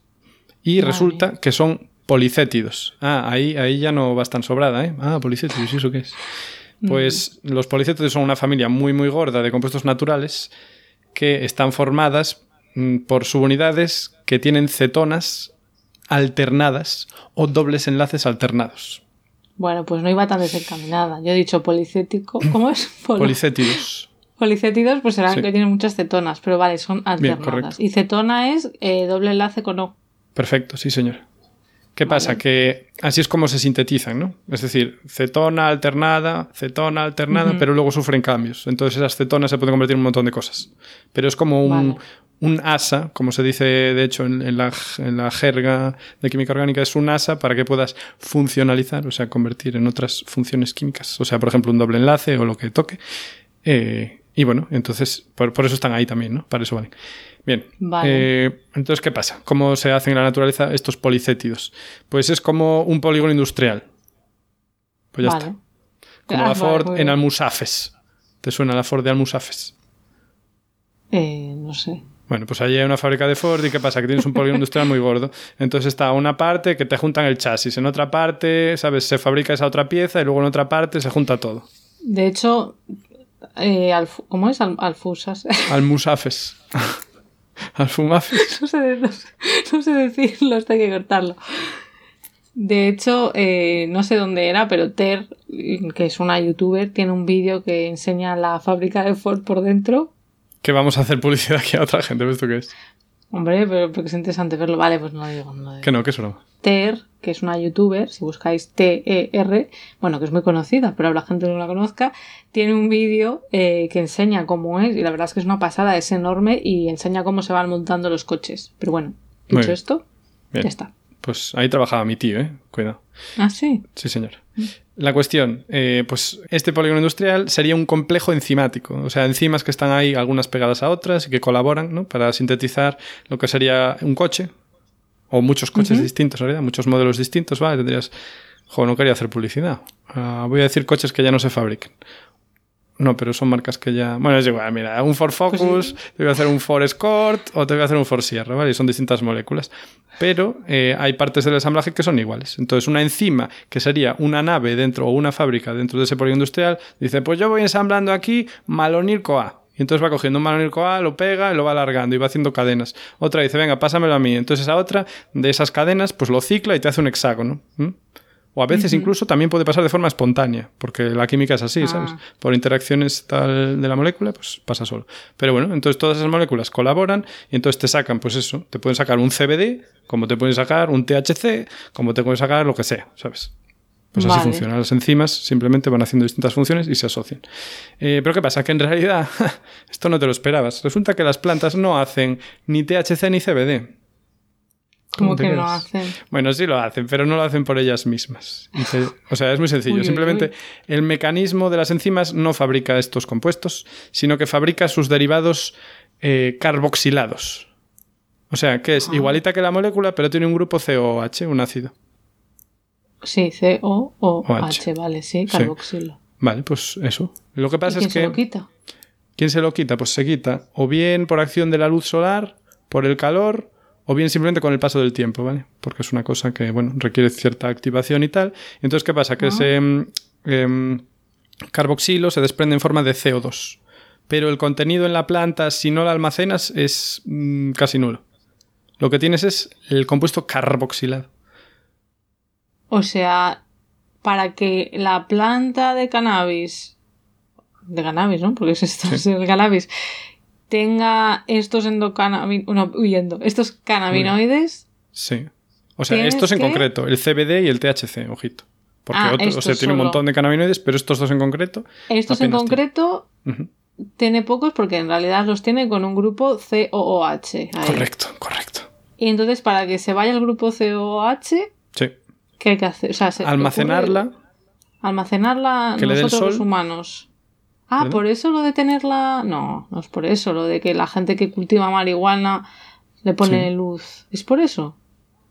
Y Vale. resulta que son policétidos. Ah, ahí, ahí ya no vas tan sobrada, ¿eh? Ah, policétidos, ¿y eso qué es? Pues los policétidos son una familia muy, muy gorda de compuestos naturales que están formadas mm, por subunidades que tienen cetonas alternadas o dobles enlaces alternados. Bueno, pues no iba tan desencaminada. Yo he dicho policético. ¿Cómo es? Polo- Policétidos. Policétidos, pues serán Sí. que tienen muchas cetonas, pero vale, son alternadas. y cetona es eh, doble enlace con O. Perfecto, sí, señor. ¿Qué pasa? Que así es como se sintetizan, ¿no? Es decir, cetona alternada, cetona alternada, pero luego sufren cambios. Entonces esas cetonas se pueden convertir en un montón de cosas. Pero es como un, Vale. un asa, como se dice de hecho en, en la, en la jerga de química orgánica, es un asa para que puedas funcionalizar, o sea, convertir en otras funciones químicas. O sea, por ejemplo, un doble enlace o lo que toque. Eh, y bueno, entonces, por, por eso están ahí también, ¿no? Para eso valen. Bien. Vale. Eh, entonces, ¿qué pasa? ¿Cómo se hacen en la naturaleza estos policétidos? Pues es como un polígono industrial. Pues ya vale. está. Como Ah, la Ford en. Almusafes. ¿Te suena la Ford de Almusafes? Eh, no sé. Bueno, pues allí hay una fábrica de Ford y ¿qué pasa? Que tienes un polígono industrial muy gordo. Entonces está una parte que te juntan el chasis, en otra parte, ¿sabes? Se fabrica esa otra pieza y luego en otra parte se junta todo. De hecho, Eh, ¿Cómo es? Al- alfusas. Almusafes. Alfumafes. no, sé, no sé- no sé decirlo, esto hay que cortarlo. De hecho, eh, no sé dónde era, pero Ter, que es una youtuber, tiene un vídeo que enseña la fábrica de Ford por dentro. Que vamos a hacer publicidad aquí a otra gente, ¿ves tú qué es? Hombre, pero porque es interesante verlo. Vale, pues no lo digo. No lo digo. Que no, que es broma. Ter, que es una youtuber, si buscáis T-E-R, bueno, que es muy conocida, pero la gente no la conozca, tiene un vídeo eh, que enseña cómo es, y la verdad es que es una pasada, es enorme y enseña cómo se van montando los coches. Pero bueno, dicho bien. esto, Bien. ya está. Pues ahí trabajaba mi tío, ¿eh? Cuidado. Ah, sí. Sí, señor. La cuestión, eh, pues este polígono industrial sería un complejo enzimático, o sea, enzimas que están ahí algunas pegadas a otras y que colaboran ¿no? para sintetizar lo que sería un coche, o muchos coches distintos, en realidad, muchos modelos distintos, ¿vale? Tendrías, jo, no quería hacer publicidad. Ah, voy a decir coches que ya no se fabriquen. No, pero son marcas que ya... Bueno, es igual, mira, un Ford Focus, Pues sí. te voy a hacer un Ford Escort o te voy a hacer un Ford Sierra, ¿vale? Y son distintas moléculas. Pero eh, hay partes del ensamblaje que son iguales. Entonces, una enzima que sería una nave dentro o una fábrica dentro de ese polígono industrial, dice, pues yo voy ensamblando aquí malonil CoA. Y entonces va cogiendo un malonil CoA, lo pega y lo va alargando y va haciendo cadenas. Otra dice, venga, pásamelo a mí. Entonces esa otra de esas cadenas, pues lo cicla y te hace un hexágono. O a veces incluso también puede pasar de forma espontánea, porque la química es así, Ah. ¿sabes? Por interacciones tal de la molécula, pues pasa solo. Pero bueno, entonces todas esas moléculas colaboran y entonces te sacan, pues eso, te pueden sacar un CBD, como te pueden sacar un THC, como te pueden sacar lo que sea, ¿sabes? Pues así Vale. funciona. Las enzimas simplemente van haciendo distintas funciones y se asocian. Eh, pero ¿qué pasa? Que en realidad esto no te lo esperabas. Resulta que las plantas no hacen ni THC ni CBD. Como te que no hacen. Bueno, sí lo hacen, pero no lo hacen por ellas mismas. O sea, es muy sencillo. Uy, uy, Simplemente uy. el mecanismo de las enzimas no fabrica estos compuestos, sino que fabrica sus derivados eh, carboxilados. O sea, que es Ah. igualita que la molécula, pero tiene un grupo COH, un ácido. Sí, C-O-O-H, H. vale, sí, Sí. carboxilo. Vale, pues eso. Lo que ¿Y pasa quién es se que... lo quita? ¿Quién se lo quita? Pues se quita o bien por acción de la luz solar, por el calor, o bien simplemente con el paso del tiempo, ¿vale? Porque es una cosa que, bueno, requiere cierta activación y tal. Entonces, ¿qué pasa? Que Ah. ese mm, em, carboxilo se desprende en forma de CO2. Pero el contenido en la planta, si no la almacenas, es mm, casi nulo. Lo que tienes es el compuesto carboxilado. O sea, para que la planta de cannabis, de cannabis, ¿no? Porque es esto, es el cannabis, tenga estos endocannabinoides, no, huyendo, estos cannabinoides, Sí. O sea, estos en que- concreto, el CBD y el THC, ojito. Porque Ah, otro- o sea, tiene un montón de cannabinoides, pero estos dos en concreto. estos en tiene. concreto tiene pocos porque en realidad los tiene con un grupo COOH. ahí. Correcto, correcto. Y entonces para que se vaya el grupo COOH, Sí. ¿Qué hay que hacer? O sea, se- Almacenarla. Almacenarla Que nosotros los humanos. Ah, por eso lo de tenerla. No, no es por eso. Lo de que la gente que cultiva marihuana le pone Sí. luz. ¿Es por eso?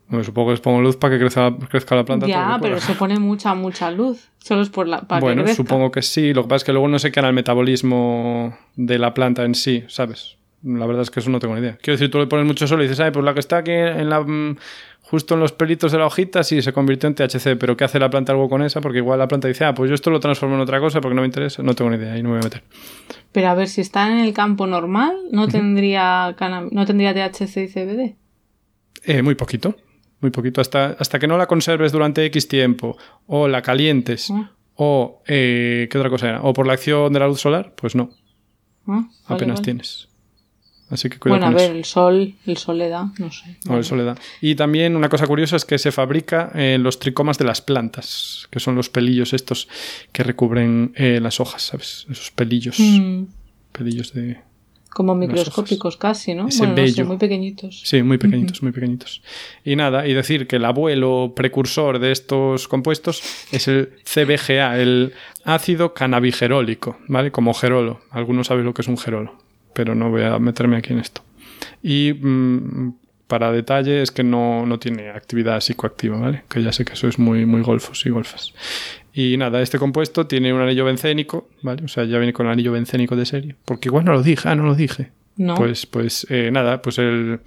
Bueno, supongo que les pongo luz para que crezca, crezca la planta. ya, pero se pone mucha, mucha luz. Solo es por la, para Bueno, que crezca. supongo que sí. Lo que pasa es que luego no qué hará el metabolismo de la planta en sí, ¿sabes? La verdad es que eso no tengo ni idea. Quiero decir, tú le pones mucho sol y dices, ay, pues la que está aquí en la, mm, justo en los pelitos de la hojita, sí, se convirtió en THC, pero ¿qué hace la planta algo con esa? Porque igual la planta dice, ah, pues yo esto lo transformo en otra cosa porque no me interesa. No tengo ni idea y no me voy a meter. Pero a ver, si está en el campo normal, no tendría no tendría THC y CBD. Eh, muy poquito. Muy poquito. Hasta, hasta que no la conserves durante X tiempo o la calientes Ah, o... eh, ¿Qué otra cosa era? O por la acción de la luz solar, pues no. ah, vale, apenas vale. tienes. Así que cuidado Bueno, a ver, eso. el sol, el sol le da, no sé. El soledad. Y también una cosa curiosa es que se fabrica en los tricomas de las plantas, que son los pelillos estos que recubren eh, las hojas, ¿sabes? Esos pelillos, Mm, pelillos de... como microscópicos casi, ¿no? Ese bueno, no sé, vello. muy pequeñitos. Sí, muy pequeñitos, muy pequeñitos. Y nada, y decir que el abuelo precursor de estos compuestos es el CBGA, el ácido cannabigerólico, ¿vale? Como gerolo. Algunos saben lo que es un gerolo, pero no voy a meterme aquí en esto. Y mm, para detalle es que no, no tiene actividad psicoactiva, ¿vale? Que ya sé que sois muy, muy golfos y golfas. Y nada, este compuesto tiene un anillo bencénico, ¿vale? O sea, ya viene con el anillo bencénico de serie. Porque igual no lo dije, ah, no lo dije. No. Pues, pues eh, nada, pues el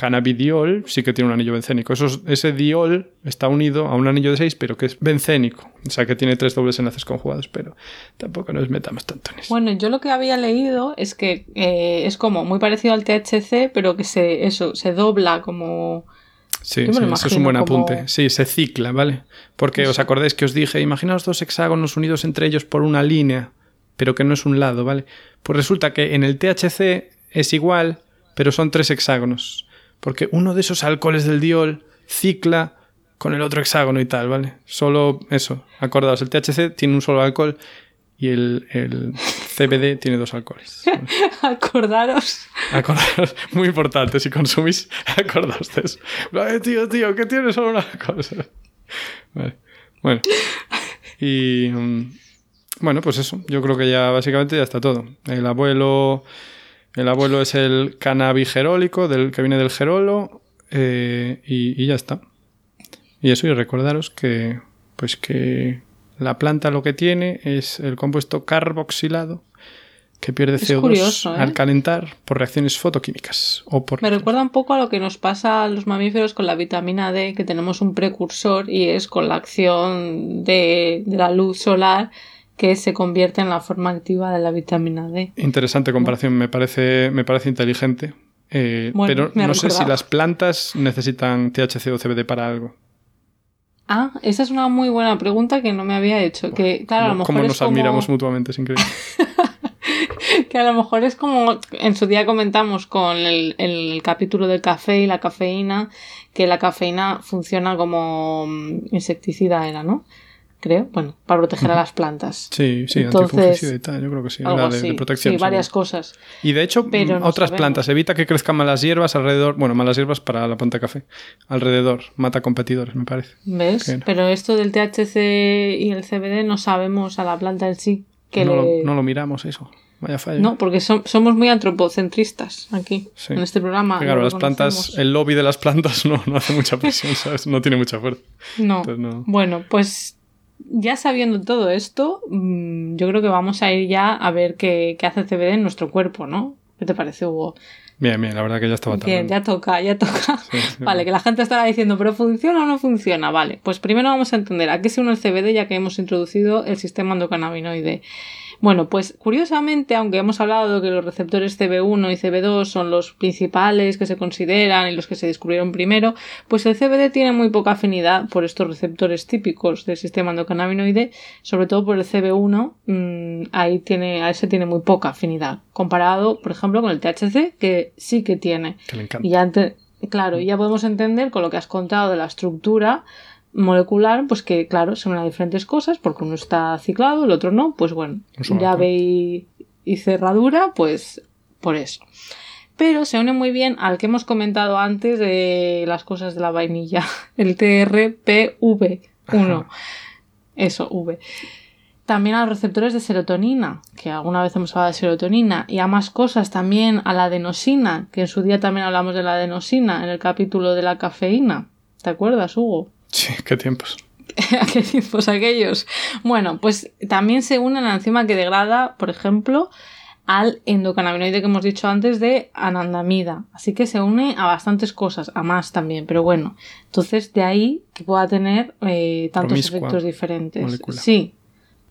cannabidiol sí que tiene un anillo bencénico. Eso, ese diol está unido a un anillo de 6, pero que es bencénico. O sea, que tiene tres dobles enlaces conjugados, pero tampoco nos metamos tanto en eso. Bueno, yo lo que había leído es que eh, es como muy parecido al THC, pero que se, eso, se dobla como... Sí, sí eso es un buen apunte. Sí, se cicla, ¿vale? Porque os acordáis que os dije, imaginaos dos hexágonos unidos entre ellos por una línea, pero que no es un lado, ¿vale? Pues resulta que en el THC es igual, pero son tres hexágonos. Porque uno de esos alcoholes del diol cicla con el otro hexágono y tal, ¿vale? Solo eso. Acordaos, el THC tiene un solo alcohol y el, el CBD tiene dos alcoholes. Acordaros. Acordaros. Muy importante, si consumís, acordaos de eso. tío, tío, que tiene solo una cosa. Vale. Bueno. Y... Mm, bueno, pues eso. Yo creo que ya básicamente ya está todo. El abuelo el abuelo es el cannabigerólico, del, que viene del gerolo, eh, y, ya está. Y eso, y recordaros que, pues que la planta lo que tiene es el compuesto carboxilado que pierde CO2 al ¿eh? calentar por reacciones fotoquímicas. O por Me recuerda un poco a lo que nos pasa a los mamíferos con la vitamina D, que tenemos un precursor y es con la acción de, de la luz solar que se convierte en la forma activa de la vitamina D. Interesante comparación, me parece, me parece inteligente. Eh, pero no sé si las plantas necesitan THC o CBD para algo. Ah, esa es una muy buena pregunta que no me había hecho. Que, claro, a lo mejor ¿Cómo nos admiramos mutuamente? Es increíble. que a lo mejor es como en su día comentamos con el, el, capítulo del café y la cafeína, que la cafeína funciona como mm, insecticida, era, ¿no? Creo, bueno, para proteger a las plantas. Sí, sí, Entonces, y tal, yo creo que sí, de, protección. Sí, varias cosas. Y de hecho, otras plantas, evita que crezcan malas hierbas alrededor, bueno, malas hierbas para la planta de café, alrededor, mata competidores, me parece. ¿Ves? Pero esto del THC y el CBD no sabemos a la planta en sí. Que no, le... lo, no lo miramos eso. Vaya fallo. No, porque somos muy antropocentristas aquí, en este programa. Claro, las plantas, el lobby de las plantas no, no hace mucha presión, ¿sabes? No tiene mucha fuerza. no. Bueno, pues ya sabiendo todo esto, mm, yo creo que vamos a ir ya a ver qué, hace el CBD en nuestro cuerpo, ¿no? ¿Qué te parece, Hugo? Bien, bien, la verdad que ya estaba Bien, ya toca, ya toca. vale, que la gente estará diciendo, pero ¿funciona o no funciona? Vale, pues primero vamos a entender a qué se une el CBD ya que hemos introducido el sistema endocannabinoide. Bueno, pues curiosamente, aunque hemos hablado de que los receptores CB1 y CB2 son los principales que se consideran y los que se descubrieron primero, pues el CBD tiene muy poca afinidad por estos receptores típicos del sistema endocannabinoide, sobre todo por el CB1, mm, ahí tiene, a ese tiene muy poca afinidad, comparado, por ejemplo, con el THC, que sí que tiene. Que le encanta. Y ya claro, ya podemos entender con lo que has contado de la estructura molecular, pues que claro, son a diferentes cosas, porque uno está ciclado, el otro no, pues bueno, llave y, y, cerradura, pues por eso. Pero se une muy bien al que hemos comentado antes de las cosas de la vainilla, el TRPV1. Eso, V. También a los receptores de serotonina, que alguna vez hemos hablado de serotonina, y a más cosas también a la adenosina, que en su día también hablamos de la adenosina en el capítulo de la cafeína. ¿Te acuerdas, Hugo? Sí, qué tiempos. qué tiempos aquellos? Bueno, pues también se une la enzima que degrada, por ejemplo, al endocannabinoide que hemos dicho antes de anandamida. Así que se une a bastantes cosas, a más también, pero bueno. Entonces, de ahí que pueda tener eh, tantos efectos diferentes. Sí.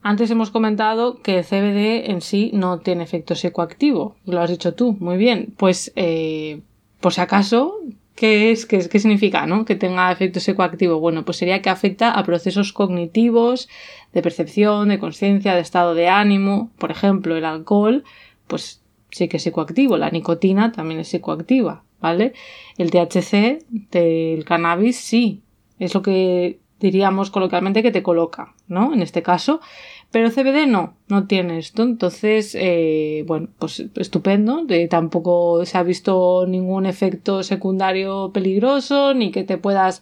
Antes hemos comentado que el CBD en sí no tiene efecto psicoactivo. Lo has dicho tú, muy bien. Pues, eh, por si acaso, ¿Qué es? ¿Qué, qué significa, no? Que tenga efecto psicoactivo. Bueno, pues sería que afecta a procesos cognitivos, de percepción, de conciencia, de estado de ánimo. Por ejemplo, el alcohol, pues sí que es psicoactivo. La nicotina también es psicoactiva, ¿vale? El THC del cannabis sí. Es lo que diríamos coloquialmente que te coloca, ¿no? En este caso. Pero CBD no, no tiene esto. Entonces, eh, bueno, pues estupendo. tampoco se ha visto ningún efecto secundario peligroso, ni que te puedas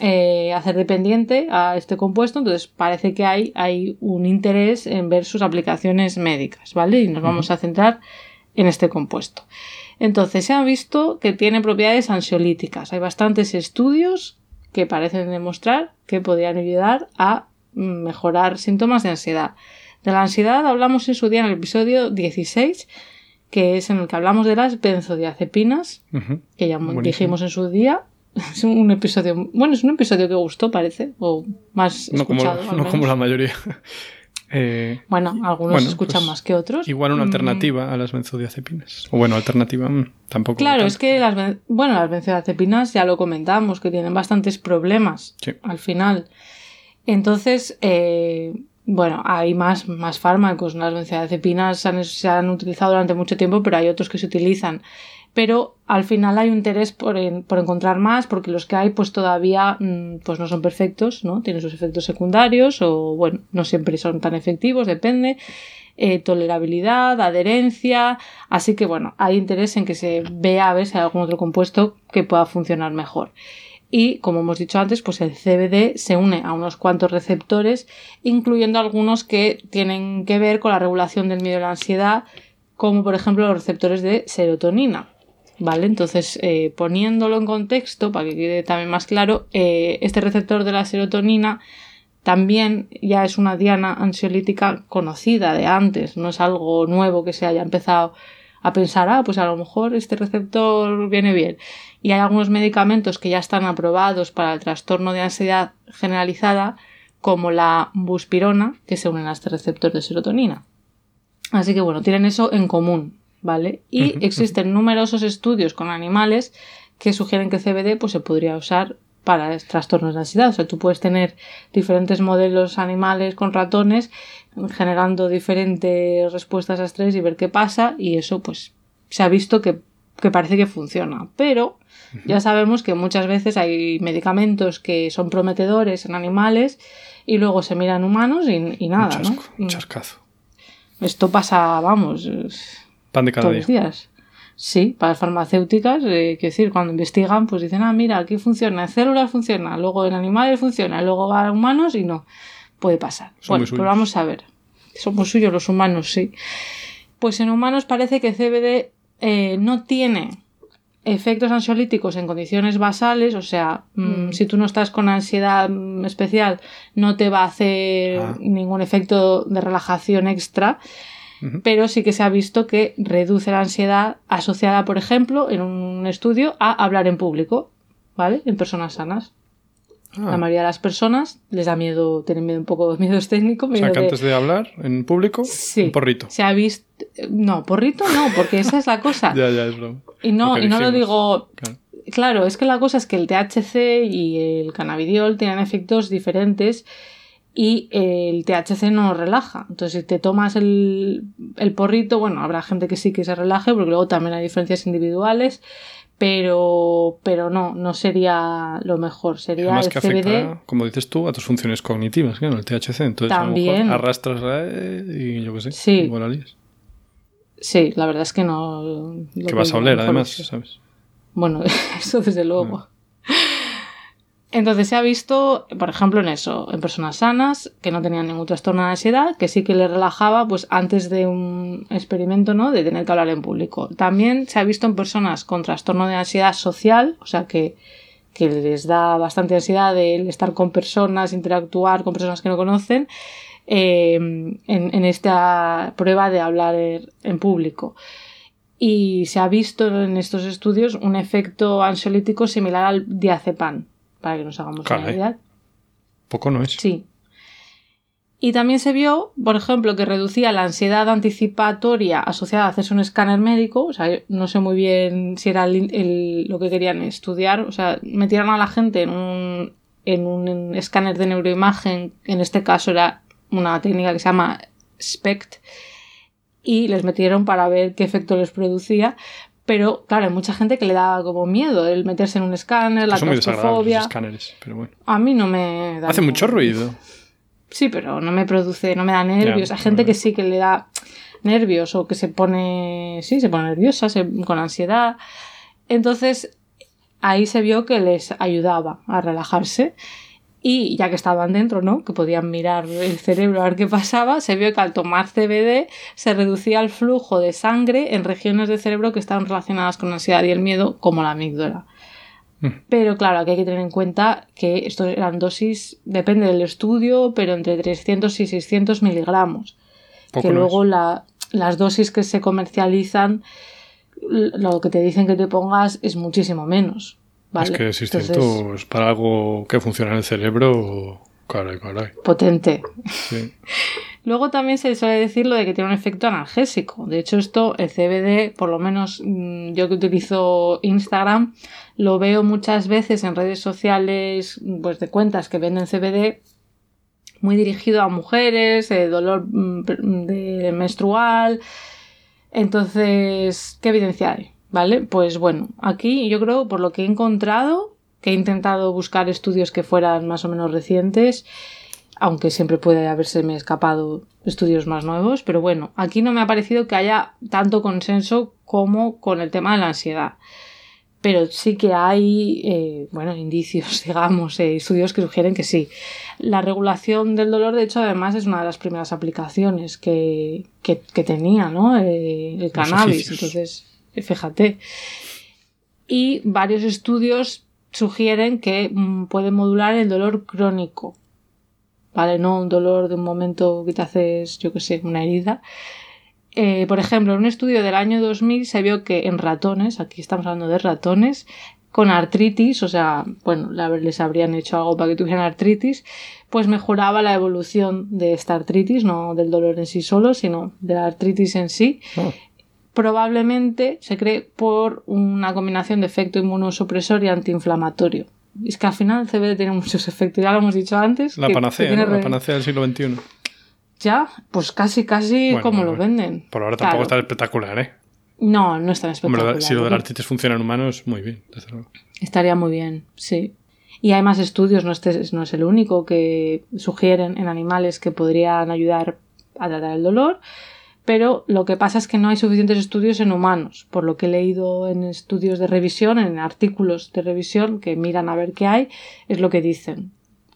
eh, hacer dependiente a este compuesto. Entonces, parece que hay, hay un interés en ver sus aplicaciones médicas, ¿vale? Y nos vamos a centrar en este compuesto. Entonces, se ha visto que tiene propiedades ansiolíticas. Hay bastantes estudios que parecen demostrar que podrían ayudar a mejorar síntomas de ansiedad. De la ansiedad hablamos en su día en el episodio 16, que es en el que hablamos de las benzodiazepinas, que ya Buenísimo. dijimos en su día. Es un episodio, bueno, es un episodio que gustó, parece, o más No, como, no como la mayoría. Eh, Bueno, algunos Bueno, escuchan pues, más que otros. igual una Mm, alternativa a las benzodiazepinas. O bueno, alternativa mm, tampoco. Claro, es que las, bueno, las benzodiazepinas ya lo comentamos, que tienen bastantes problemas Sí. al final. Entonces, eh, bueno, hay más, más fármacos. Las benzodiazepinas se han utilizado durante mucho tiempo, pero hay otros que se utilizan. Pero al final hay un interés por, por encontrar más, porque los que hay pues todavía mm, pues no son perfectos, ¿no? Tienen sus efectos secundarios o, bueno, no siempre son tan efectivos, depende. Eh, tolerabilidad, adherencia, así que bueno, hay interés en que se vea a ver si hay algún otro compuesto que pueda funcionar mejor. Y como hemos dicho antes, pues el CBD se une a unos cuantos receptores, incluyendo algunos que tienen que ver con la regulación del miedo y la ansiedad, como por ejemplo los receptores de serotonina. ¿Vale? Entonces, eh, poniéndolo en contexto, para que quede también más claro, eh, este receptor de la serotonina también ya es una diana ansiolítica conocida de antes, no es algo nuevo que se haya empezado a pensar, ah, pues a lo mejor este receptor viene bien. Y hay algunos medicamentos que ya están aprobados para el trastorno de ansiedad generalizada, como la buspirona, que se unen a este receptor de serotonina. Así que bueno, tienen eso en común, ¿vale? Y existen numerosos estudios con animales que sugieren que el CBD pues, se podría usar para trastornos de ansiedad. O sea, tú puedes tener diferentes modelos animales con ratones generando diferentes respuestas a estrés y ver qué pasa y eso pues se ha visto que, que parece que funciona. Pero ya sabemos que muchas veces hay medicamentos que son prometedores en animales y luego se miran humanos y, y nada, un ¿no? chasco, un chascazo. Esto pasa, vamos, es- Pan de cada todos día. los días. Sí, para las farmacéuticas, eh, quiero decir, cuando investigan, pues dicen, ah, mira, aquí funciona, en células funciona, luego en animales funciona, luego va a humanos y no. Puede pasar. Son bueno, suyos. vamos a ver. Somos suyos los humanos, sí. Pues en humanos parece que CBD eh, no tiene efectos ansiolíticos en condiciones basales, o sea, mm, si tú no estás con ansiedad mm, especial, no te va a hacer Ah. ningún efecto de relajación extra, Pero sí que se ha visto que reduce la ansiedad asociada, por ejemplo, en un estudio a hablar en público, ¿vale? En personas sanas. Ah, La mayoría de las personas les da miedo, tienen miedo un poco de miedo escénico, o miedo sea, que de- antes de hablar en público, Sí. un porrito. Se ha visto. No, porrito no, porque esa es la cosa. Ya, ya, es broma. Y no, Lo y no lo digo. Claro. Claro, es que la cosa es que el THC y el cannabidiol tienen efectos diferentes y el THC no relaja. Entonces, si te tomas el, el porrito, bueno, habrá gente que sí que se relaje, porque luego también hay diferencias individuales, pero, pero no, no sería lo mejor. Sería Además el que CBD. afecta, como dices tú, a tus funciones cognitivas, claro, el THC. Entonces, a lo También. mejor arrastras eh, y yo qué sé, Sí. igual la lías. Sí, la verdad es que no. lo Que vas a oler, además, eso. ¿sabes? Bueno, eso desde luego. Entonces se ha visto, por ejemplo, en eso, en personas sanas que no tenían ningún trastorno de ansiedad, que sí que les relajaba, pues antes de un experimento, ¿no? De tener que hablar en público. También se ha visto en personas con trastorno de ansiedad social, o sea que, que les da bastante ansiedad el estar con personas, interactuar con personas que no conocen, eh, en, en esta prueba de hablar en público y se ha visto en estos estudios un efecto ansiolítico similar al diazepam, para que nos hagamos Caray. una idea. Poco no es. Sí. Y también se vio, por ejemplo, que reducía la ansiedad anticipatoria asociada a hacerse un escáner médico. O sea, no sé muy bien si era el- el- lo que querían estudiar. O sea, metieron a la gente en un, en un escáner de neuroimagen. En este caso era una técnica que se llama SPECT. Y les metieron para ver qué efecto les producía. Pero, claro, hay mucha gente que le da como miedo el meterse en un escáner, la Son claustrofobia. los escáneres, pero bueno. A mí no me da Hace miedo. mucho ruido. Sí, pero no me produce, no me da nervios. Hay gente que sí que le da nervios o que se pone, sí, se pone nerviosa, se- con ansiedad. Entonces, ahí se vio que les ayudaba a relajarse. Y ya que estaban dentro, ¿no? Que podían mirar el cerebro a ver qué pasaba, se vio que al tomar CBD se reducía el flujo de sangre en regiones del cerebro que estaban relacionadas con la ansiedad y el miedo, como la amígdala. Mm. Pero claro, aquí hay que tener en cuenta que esto eran dosis, depende del estudio, pero entre 300 y 600 miligramos. Poco que luego la, las dosis que se comercializan, lo que te dicen que te pongas es muchísimo menos. ¿Vale? Es que 600 es para algo que funciona en el cerebro, caray, caray. Potente. Sí. Luego también se suele decir lo de que tiene un efecto analgésico. De hecho, esto, el CBD, por lo menos mm, yo que utilizo Instagram, lo veo muchas veces en redes sociales, pues de cuentas que venden CBD, muy dirigido a mujeres, dolor mm, de menstrual. Entonces, ¿qué evidencia hay? ¿Vale? Pues bueno, aquí yo creo, por lo que he encontrado, que he intentado buscar estudios que fueran más o menos recientes, aunque siempre puede habérseme escapado estudios más nuevos, pero bueno, aquí no me ha parecido que haya tanto consenso como con el tema de la ansiedad. Pero sí que hay, eh, bueno, indicios, digamos, eh, estudios que sugieren que sí. La regulación del dolor, de hecho, además es una de las primeras aplicaciones que, que, tenía, ¿no? Eh, el cannabis. Entonces, fíjate. Y varios estudios sugieren que mm, puede modular el dolor crónico ¿vale? No un dolor de un momento que te haces, yo que sé, una herida. Eh, por ejemplo, en un estudio del año 2000 se vio que en ratones, aquí estamos hablando de ratones, con artritis, o sea, bueno, les habrían hecho algo para que tuvieran artritis, pues mejoraba la evolución de esta artritis, no del dolor en sí solo, sino de la artritis en sí. Oh. Probablemente se cree por una combinación de efecto inmunosupresor y antiinflamatorio. Es que al final el CBD tiene muchos efectos, ya lo hemos dicho antes. La panacea, la panacea del siglo XXI. Ya, pues casi, casi como lo venden. Por ahora tampoco está espectacular, ¿eh? No, no es tan espectacular. Hombre, si lo del artritis funciona en humanos, muy bien, Estaría muy bien, sí. Y hay más estudios, no, este no es el único, que sugieren en animales que podrían ayudar a tratar el dolor pero lo que pasa es que no hay suficientes estudios en humanos, por lo que he leído en estudios de revisión, en artículos de revisión que miran a ver qué hay, es lo que dicen.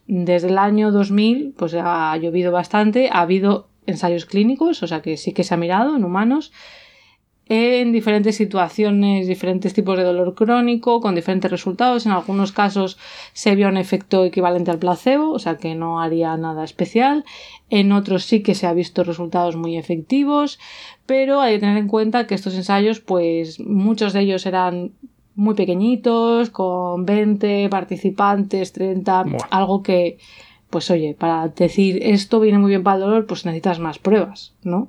Desde el año 2000, pues ha llovido bastante, ha habido ensayos clínicos, o sea que sí que se ha mirado en humanos, en diferentes situaciones, diferentes tipos de dolor crónico, con diferentes resultados. En algunos casos se vio un efecto equivalente al placebo, o sea que no haría nada especial. En otros sí que se ha visto resultados muy efectivos, pero hay que tener en cuenta que estos ensayos, pues muchos de ellos eran muy pequeñitos, con 20 participantes, 30, algo que, pues oye, para decir esto viene muy bien para el dolor, pues necesitas más pruebas, ¿no?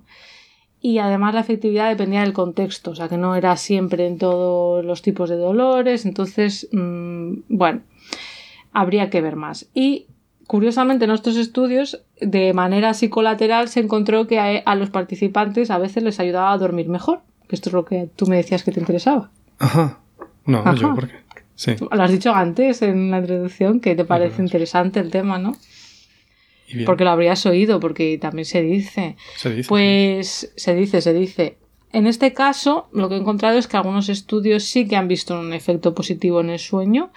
Y además la efectividad dependía del contexto, o sea que no era siempre en todos los tipos de dolores, entonces, mm, bueno, habría que ver más. Y curiosamente en nuestros estudios, de manera psicolateral, se encontró que a, los participantes a veces les ayudaba a dormir mejor, que esto es lo que tú me decías que te interesaba. Ajá. No, yo, ¿por qué? Sí. Lo has dicho antes en la introducción, que te parece interesante el tema, ¿no? Porque lo habrías oído, porque también se dice. Se dice. Pues se dice, se dice. En este caso, lo que he encontrado es que algunos estudios sí que han visto un efecto positivo en el sueño.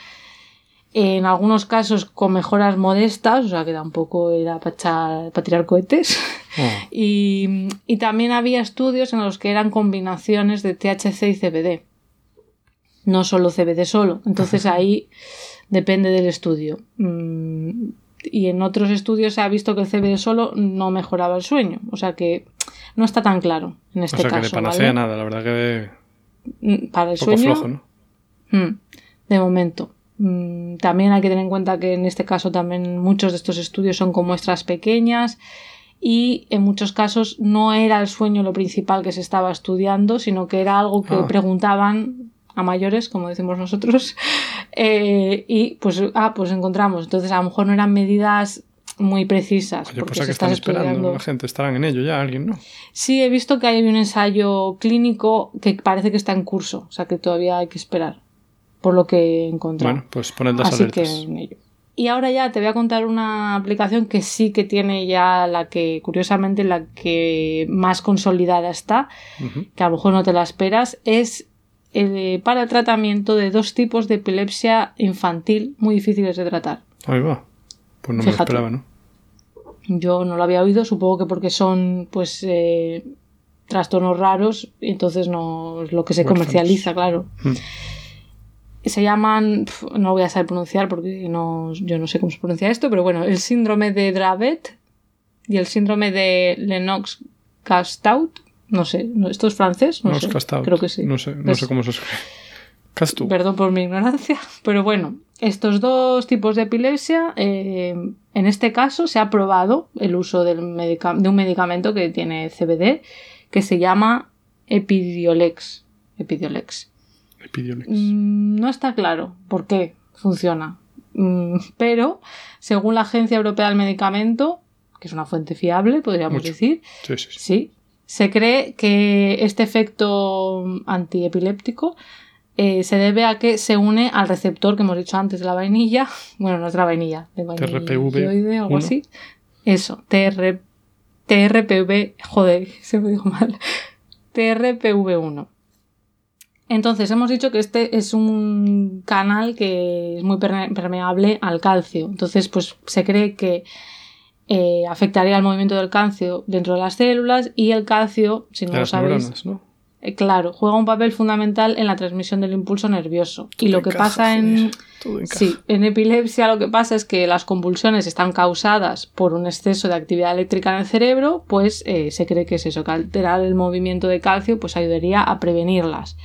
En algunos casos con mejoras modestas, o sea que tampoco era para, para tirar cohetes. Oh. Y, y, también había estudios en los que eran combinaciones de THC y CBD. No solo CBD solo. Entonces ahí depende del estudio. Mm, y en otros estudios se ha visto que el CBD solo no mejoraba el sueño. O sea que no está tan claro en este caso. O sea que de panacea nada, la verdad que mm, Para el sueño. Flojo, ¿no? Mm, de momento. Mm, también hay que tener en cuenta que en este caso también muchos de estos estudios son con muestras pequeñas y en muchos casos no era el sueño lo principal que se estaba estudiando, sino que era algo que ah. preguntaban a mayores, como decimos nosotros, eh, y pues, ah, pues encontramos. Entonces, a lo mejor no eran medidas muy precisas. porque pues que están esperando, la gente estarán en ello ya, alguien, ¿no? Sí, he visto que hay un ensayo clínico que parece que está en curso, o sea que todavía hay que esperar, por lo que he encontrado. Bueno, pues poned las Así Que Y ahora ya te voy a contar una aplicación que sí que tiene ya la que, curiosamente, la que más consolidada está, que a lo mejor no te la esperas, es eh, para el tratamiento de dos tipos de epilepsia infantil muy difíciles de tratar. Ahí va. Pues no me lo esperaba, ¿no? Yo no lo había oído, supongo que porque son, pues, eh, trastornos raros, entonces no es lo que se comercializa, claro. Hmm. Se llaman, no voy a saber pronunciar porque no, yo no sé cómo se pronuncia esto, pero bueno, el síndrome de Dravet y el síndrome de Lennox-Gastaut No sé, ¿esto es francés? No, sé. Creo que sí. No sé, no sé cómo se escribe. Castu. Perdón por mi ignorancia, pero bueno, estos dos tipos de epilepsia, eh, en este caso se ha probado el uso del de un medicamento que tiene CBD que se llama Epidiolex. Epidiolex. Epidiolex. Mm, no está claro por qué funciona, mm, pero según la Agencia Europea del Medicamento, que es una fuente fiable, podríamos decir, sí, sí, sí, se cree que este efecto antiepiléptico eh, se debe a que se une al receptor que hemos dicho antes de la vainilla. Bueno, no es la vainilla, de vainilla. algo así. Eso, TR, TRPV, joder, se me dijo mal. TRPV1. Entonces, hemos dicho que este es un canal que es muy permeable al calcio. Entonces, pues se cree que eh, afectaría al movimiento del calcio dentro de las células y el calcio, si no lo sabéis, eh, claro, juega un papel fundamental en la transmisión del impulso nervioso. y lo que pasa en, sí, en epilepsia lo que pasa es que las convulsiones están causadas por un exceso de actividad eléctrica en el cerebro, pues eh, se cree que es eso, que alterar el movimiento de calcio pues ayudaría a prevenirlas.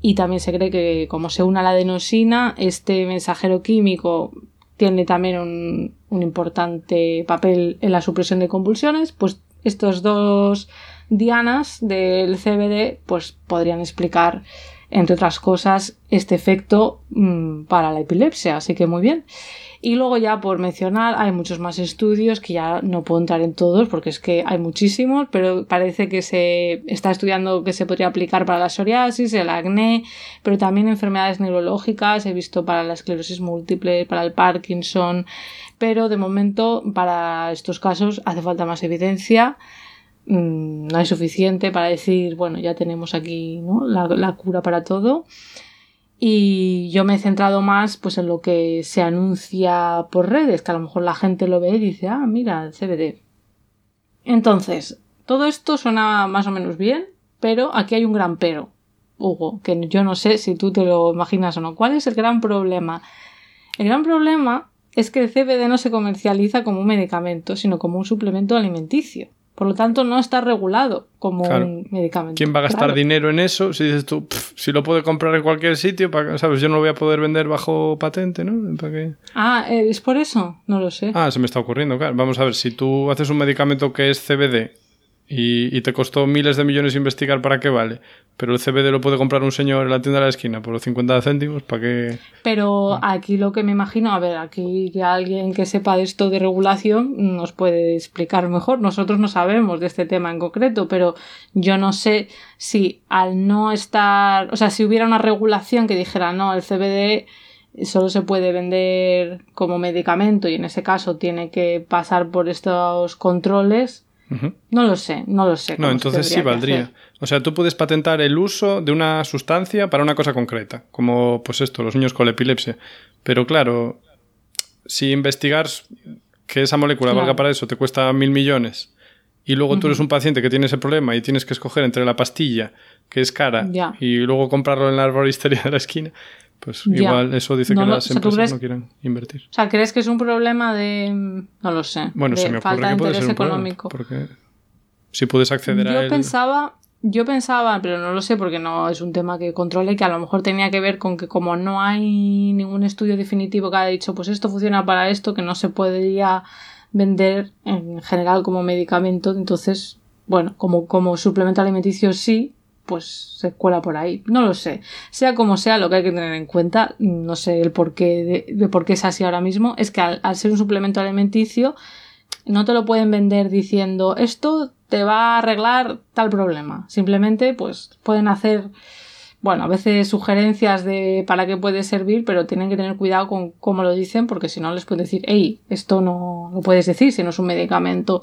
Y también se cree que como se une a la adenosina, este mensajero químico tiene también un, un importante papel en la supresión de convulsiones, pues estos dos dianas del CBD pues podrían explicar entre otras cosas este efecto mm, para la epilepsia así que muy bien. Y luego ya por mencionar hay muchos más estudios que ya no puedo entrar en todos porque es que hay muchísimos pero parece que se está estudiando que se podría aplicar para la psoriasis el acné pero también enfermedades neurológicas he visto para la esclerosis múltiple para el Parkinson pero de momento para estos casos hace falta más evidencia Mm, no hay suficiente para decir, bueno, ya tenemos aquí la, cura para todo. Y yo me he centrado más pues en lo que se anuncia por redes, que a lo mejor la gente lo ve y dice, ah, mira, el CBD. Entonces, todo esto suena más o menos bien, pero aquí hay un gran pero, Hugo, que yo no sé si tú te lo imaginas o no. ¿Cuál es el gran problema? El gran problema es que el CBD no se comercializa como un medicamento, sino como un suplemento alimenticio. Por lo tanto, no está regulado como un medicamento. ¿Quién va a gastar dinero en eso? Si dices tú, si lo puede comprar en cualquier sitio, ¿sabes? Yo no lo voy a poder vender bajo patente, ¿no? Ah, eh, ¿es por eso? No lo sé. Ah, se me está ocurriendo, claro. Vamos a ver, si tú haces un medicamento que es CBD y, te costó miles de millones investigar para qué vale, pero el CBD lo puede comprar un señor en la tienda de la esquina por los 50 céntimos, ¿para qué? Pero aquí lo que me imagino, a ver, aquí alguien que sepa de esto de regulación nos puede explicar mejor. Nosotros no sabemos de este tema en concreto, pero yo no sé si al no estar, o sea, si hubiera una regulación que dijera, no, el CBD solo se puede vender como medicamento y en ese caso tiene que pasar por estos controles, no lo sé, no lo sé. No, entonces sí valdría. O sea, tú puedes patentar el uso de una sustancia para una cosa concreta, como pues esto, los niños con epilepsia. Pero claro, si investigar que esa molécula valga para eso te cuesta mil millones y luego tú eres un paciente que tiene ese problema y tienes que escoger entre la pastilla, que es cara, y luego comprarlo en la arboristería de la esquina, pues igual eso dice que las empresas no quieren invertir. O sea, ¿crees que es un problema de. No lo sé. Bueno, se me ocurre falta que puede ser económico. porque si puedes acceder yo a él. Pensaba, yo pensaba, pero no lo sé porque no es un tema que controle, que a lo mejor tenía que ver con que como no hay ningún estudio definitivo que haya dicho, pues esto funciona para esto, que no se podría vender en general como medicamento, entonces, bueno, como, como suplemento alimenticio sí, pues se cuela por ahí. No lo sé. Sea como sea, lo que hay que tener en cuenta, no sé el porqué de, por qué es así ahora mismo, es que al, ser un suplemento alimenticio, no te lo pueden vender diciendo esto te va a arreglar tal problema. Simplemente, pues, pueden hacer, bueno, a veces sugerencias de para qué puede servir, pero tienen que tener cuidado con cómo lo dicen, porque si no les pueden decir, hey, esto no lo puedes decir si no es un medicamento.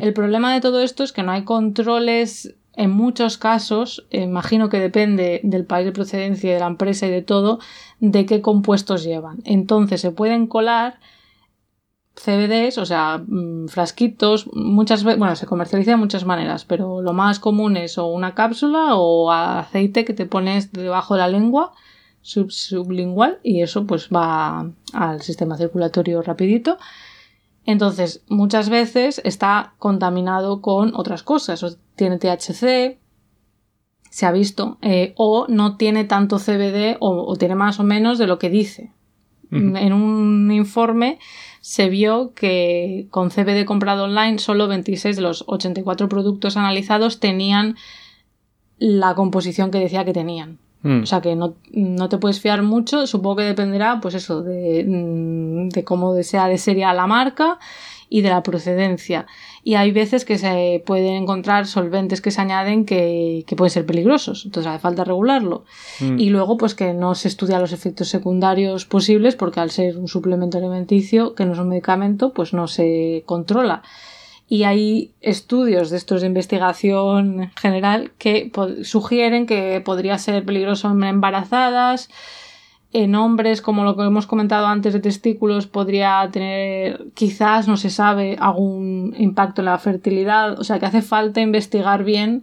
El problema de todo esto es que no hay controles en muchos casos, imagino que depende del país de procedencia y de la empresa y de todo, de qué compuestos llevan. Entonces se pueden colar CBDs, o sea, mm, frasquitos, muchas veces, bueno, se comercializa de muchas maneras, pero lo más común es o una cápsula o aceite que te pones debajo de la lengua sublingual y eso pues va al sistema circulatorio rapidito entonces, muchas veces está contaminado con otras cosas. O tiene THC, se ha visto, eh, o no tiene tanto CBD o, tiene más o menos de lo que dice. En un informe se vio que con CBD comprado online solo 26 de los 84 productos analizados tenían la composición que decía que tenían. Mm. O sea que no, te puedes fiar mucho, supongo que dependerá, pues eso, de, mm, de cómo sea de seria la marca y de la procedencia. Y hay veces que se pueden encontrar solventes que se añaden que, pueden ser peligrosos, entonces hace falta regularlo. Mm. Y luego, pues que no se estudia los efectos secundarios posibles, porque al ser un suplemento alimenticio, que no es un medicamento, pues no se controla. Y hay estudios de estos de investigación general que sugieren que podría ser peligroso en embarazadas, en hombres, como lo que hemos comentado antes de testículos, podría tener, quizás, no se sabe, algún impacto en la fertilidad. O sea que hace falta investigar bien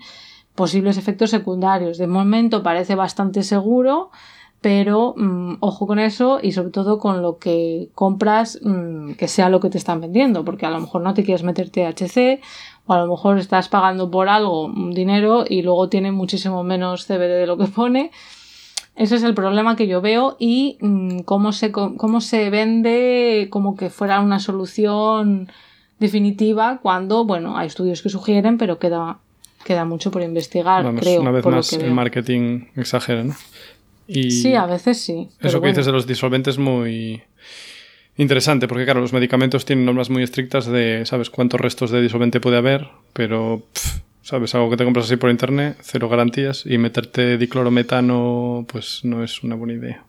posibles efectos secundarios. De momento parece bastante seguro, pero mm, ojo con eso y sobre todo con lo que compras mm, que sea lo que te están vendiendo, porque a lo mejor no te quieres meter THC o a lo mejor estás pagando por algo un dinero y luego tiene muchísimo menos CBD de lo que pone. Ese es el problema que yo veo y mm, cómo, se, cómo se vende como que fuera una solución definitiva cuando, bueno, hay estudios que sugieren, pero queda, queda mucho por investigar, creo. Una vez más, el marketing exagera, ¿no? sí, a veces sí. Eso que dices de los disolventes muy interesante, porque claro, los medicamentos tienen normas muy estrictas de, ¿sabes?, cuántos restos de disolvente puede haber, pero, ¿sabes?, algo que te compras así por internet, cero garantías, y meterte diclorometano, pues no es una buena idea.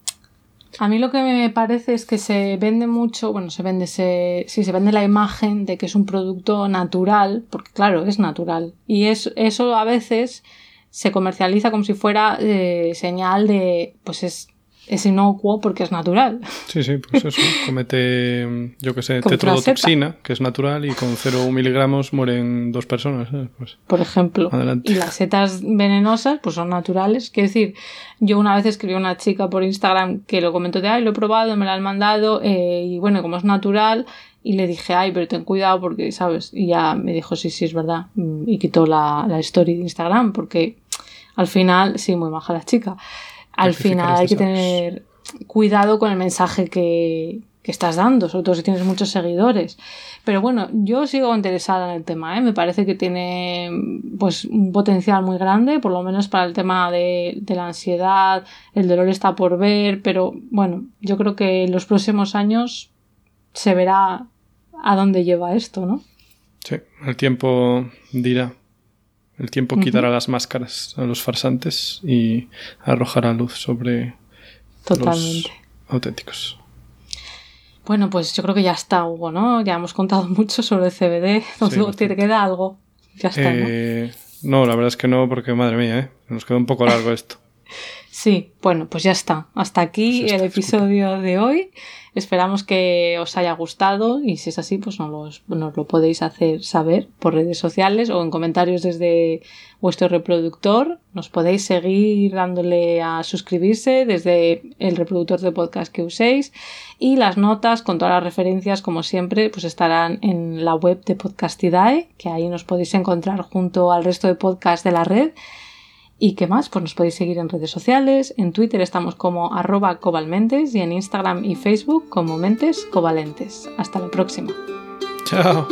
A mí lo que me parece es que se vende mucho, bueno, se vende, se, sí, se vende la imagen de que es un producto natural, porque claro, es natural. Y es, eso a veces se comercializa como si fuera eh, señal de, pues es, es inocuo porque es natural. Sí, sí, pues eso. Comete, yo qué sé, tetrodotoxina, que es natural, y con 0 miligramos mueren dos personas. Pues, Por ejemplo. Adelante. Y las setas venenosas, pues son naturales. Quiero decir, yo una vez escribí a una chica por Instagram que lo comentó de, ay, lo he probado, me lo han mandado, eh, y bueno, como es natural, y le dije, ay, pero ten cuidado porque, ¿sabes? Y ya me dijo, sí, sí, es verdad. Mm, y quitó la, la story de Instagram porque al final, sí, muy maja la chica. Al final hay que tener cuidado con el mensaje que, que estás dando, sobre todo si tienes muchos seguidores. Pero bueno, yo sigo interesada en el tema, ¿eh? me parece que tiene pues un potencial muy grande, por lo menos para el tema de, de, la ansiedad, el dolor está por ver, pero bueno, yo creo que en los próximos años se verá a dónde lleva esto, ¿no? Sí, el tiempo dirá. El tiempo quitará las máscaras a los farsantes y arrojará luz sobre los auténticos. Bueno, pues yo creo que ya está, Hugo, ¿no? Ya hemos contado mucho sobre el CBD. ¿No te queda algo? Ya está, eh, ¿no? la verdad es que no, porque madre mía, ¿eh? Nos queda un poco largo esto. sí, bueno, pues ya está. Hasta aquí el episodio de hoy. Esperamos que os haya gustado y si es así, pues nos, nos, lo podéis hacer saber por redes sociales o en comentarios desde vuestro reproductor. Nos podéis seguir dándole a suscribirse desde el reproductor de podcast que uséis y las notas con todas las referencias, como siempre, pues estarán en la web de Podcastidae, que ahí nos podéis encontrar junto al resto de podcasts de la red ¿Y qué más? Pues nos podéis seguir en redes sociales. En Twitter estamos como arroba cobalmentes y en Instagram y Facebook como mentes covalentes. Hasta la próxima. Chao.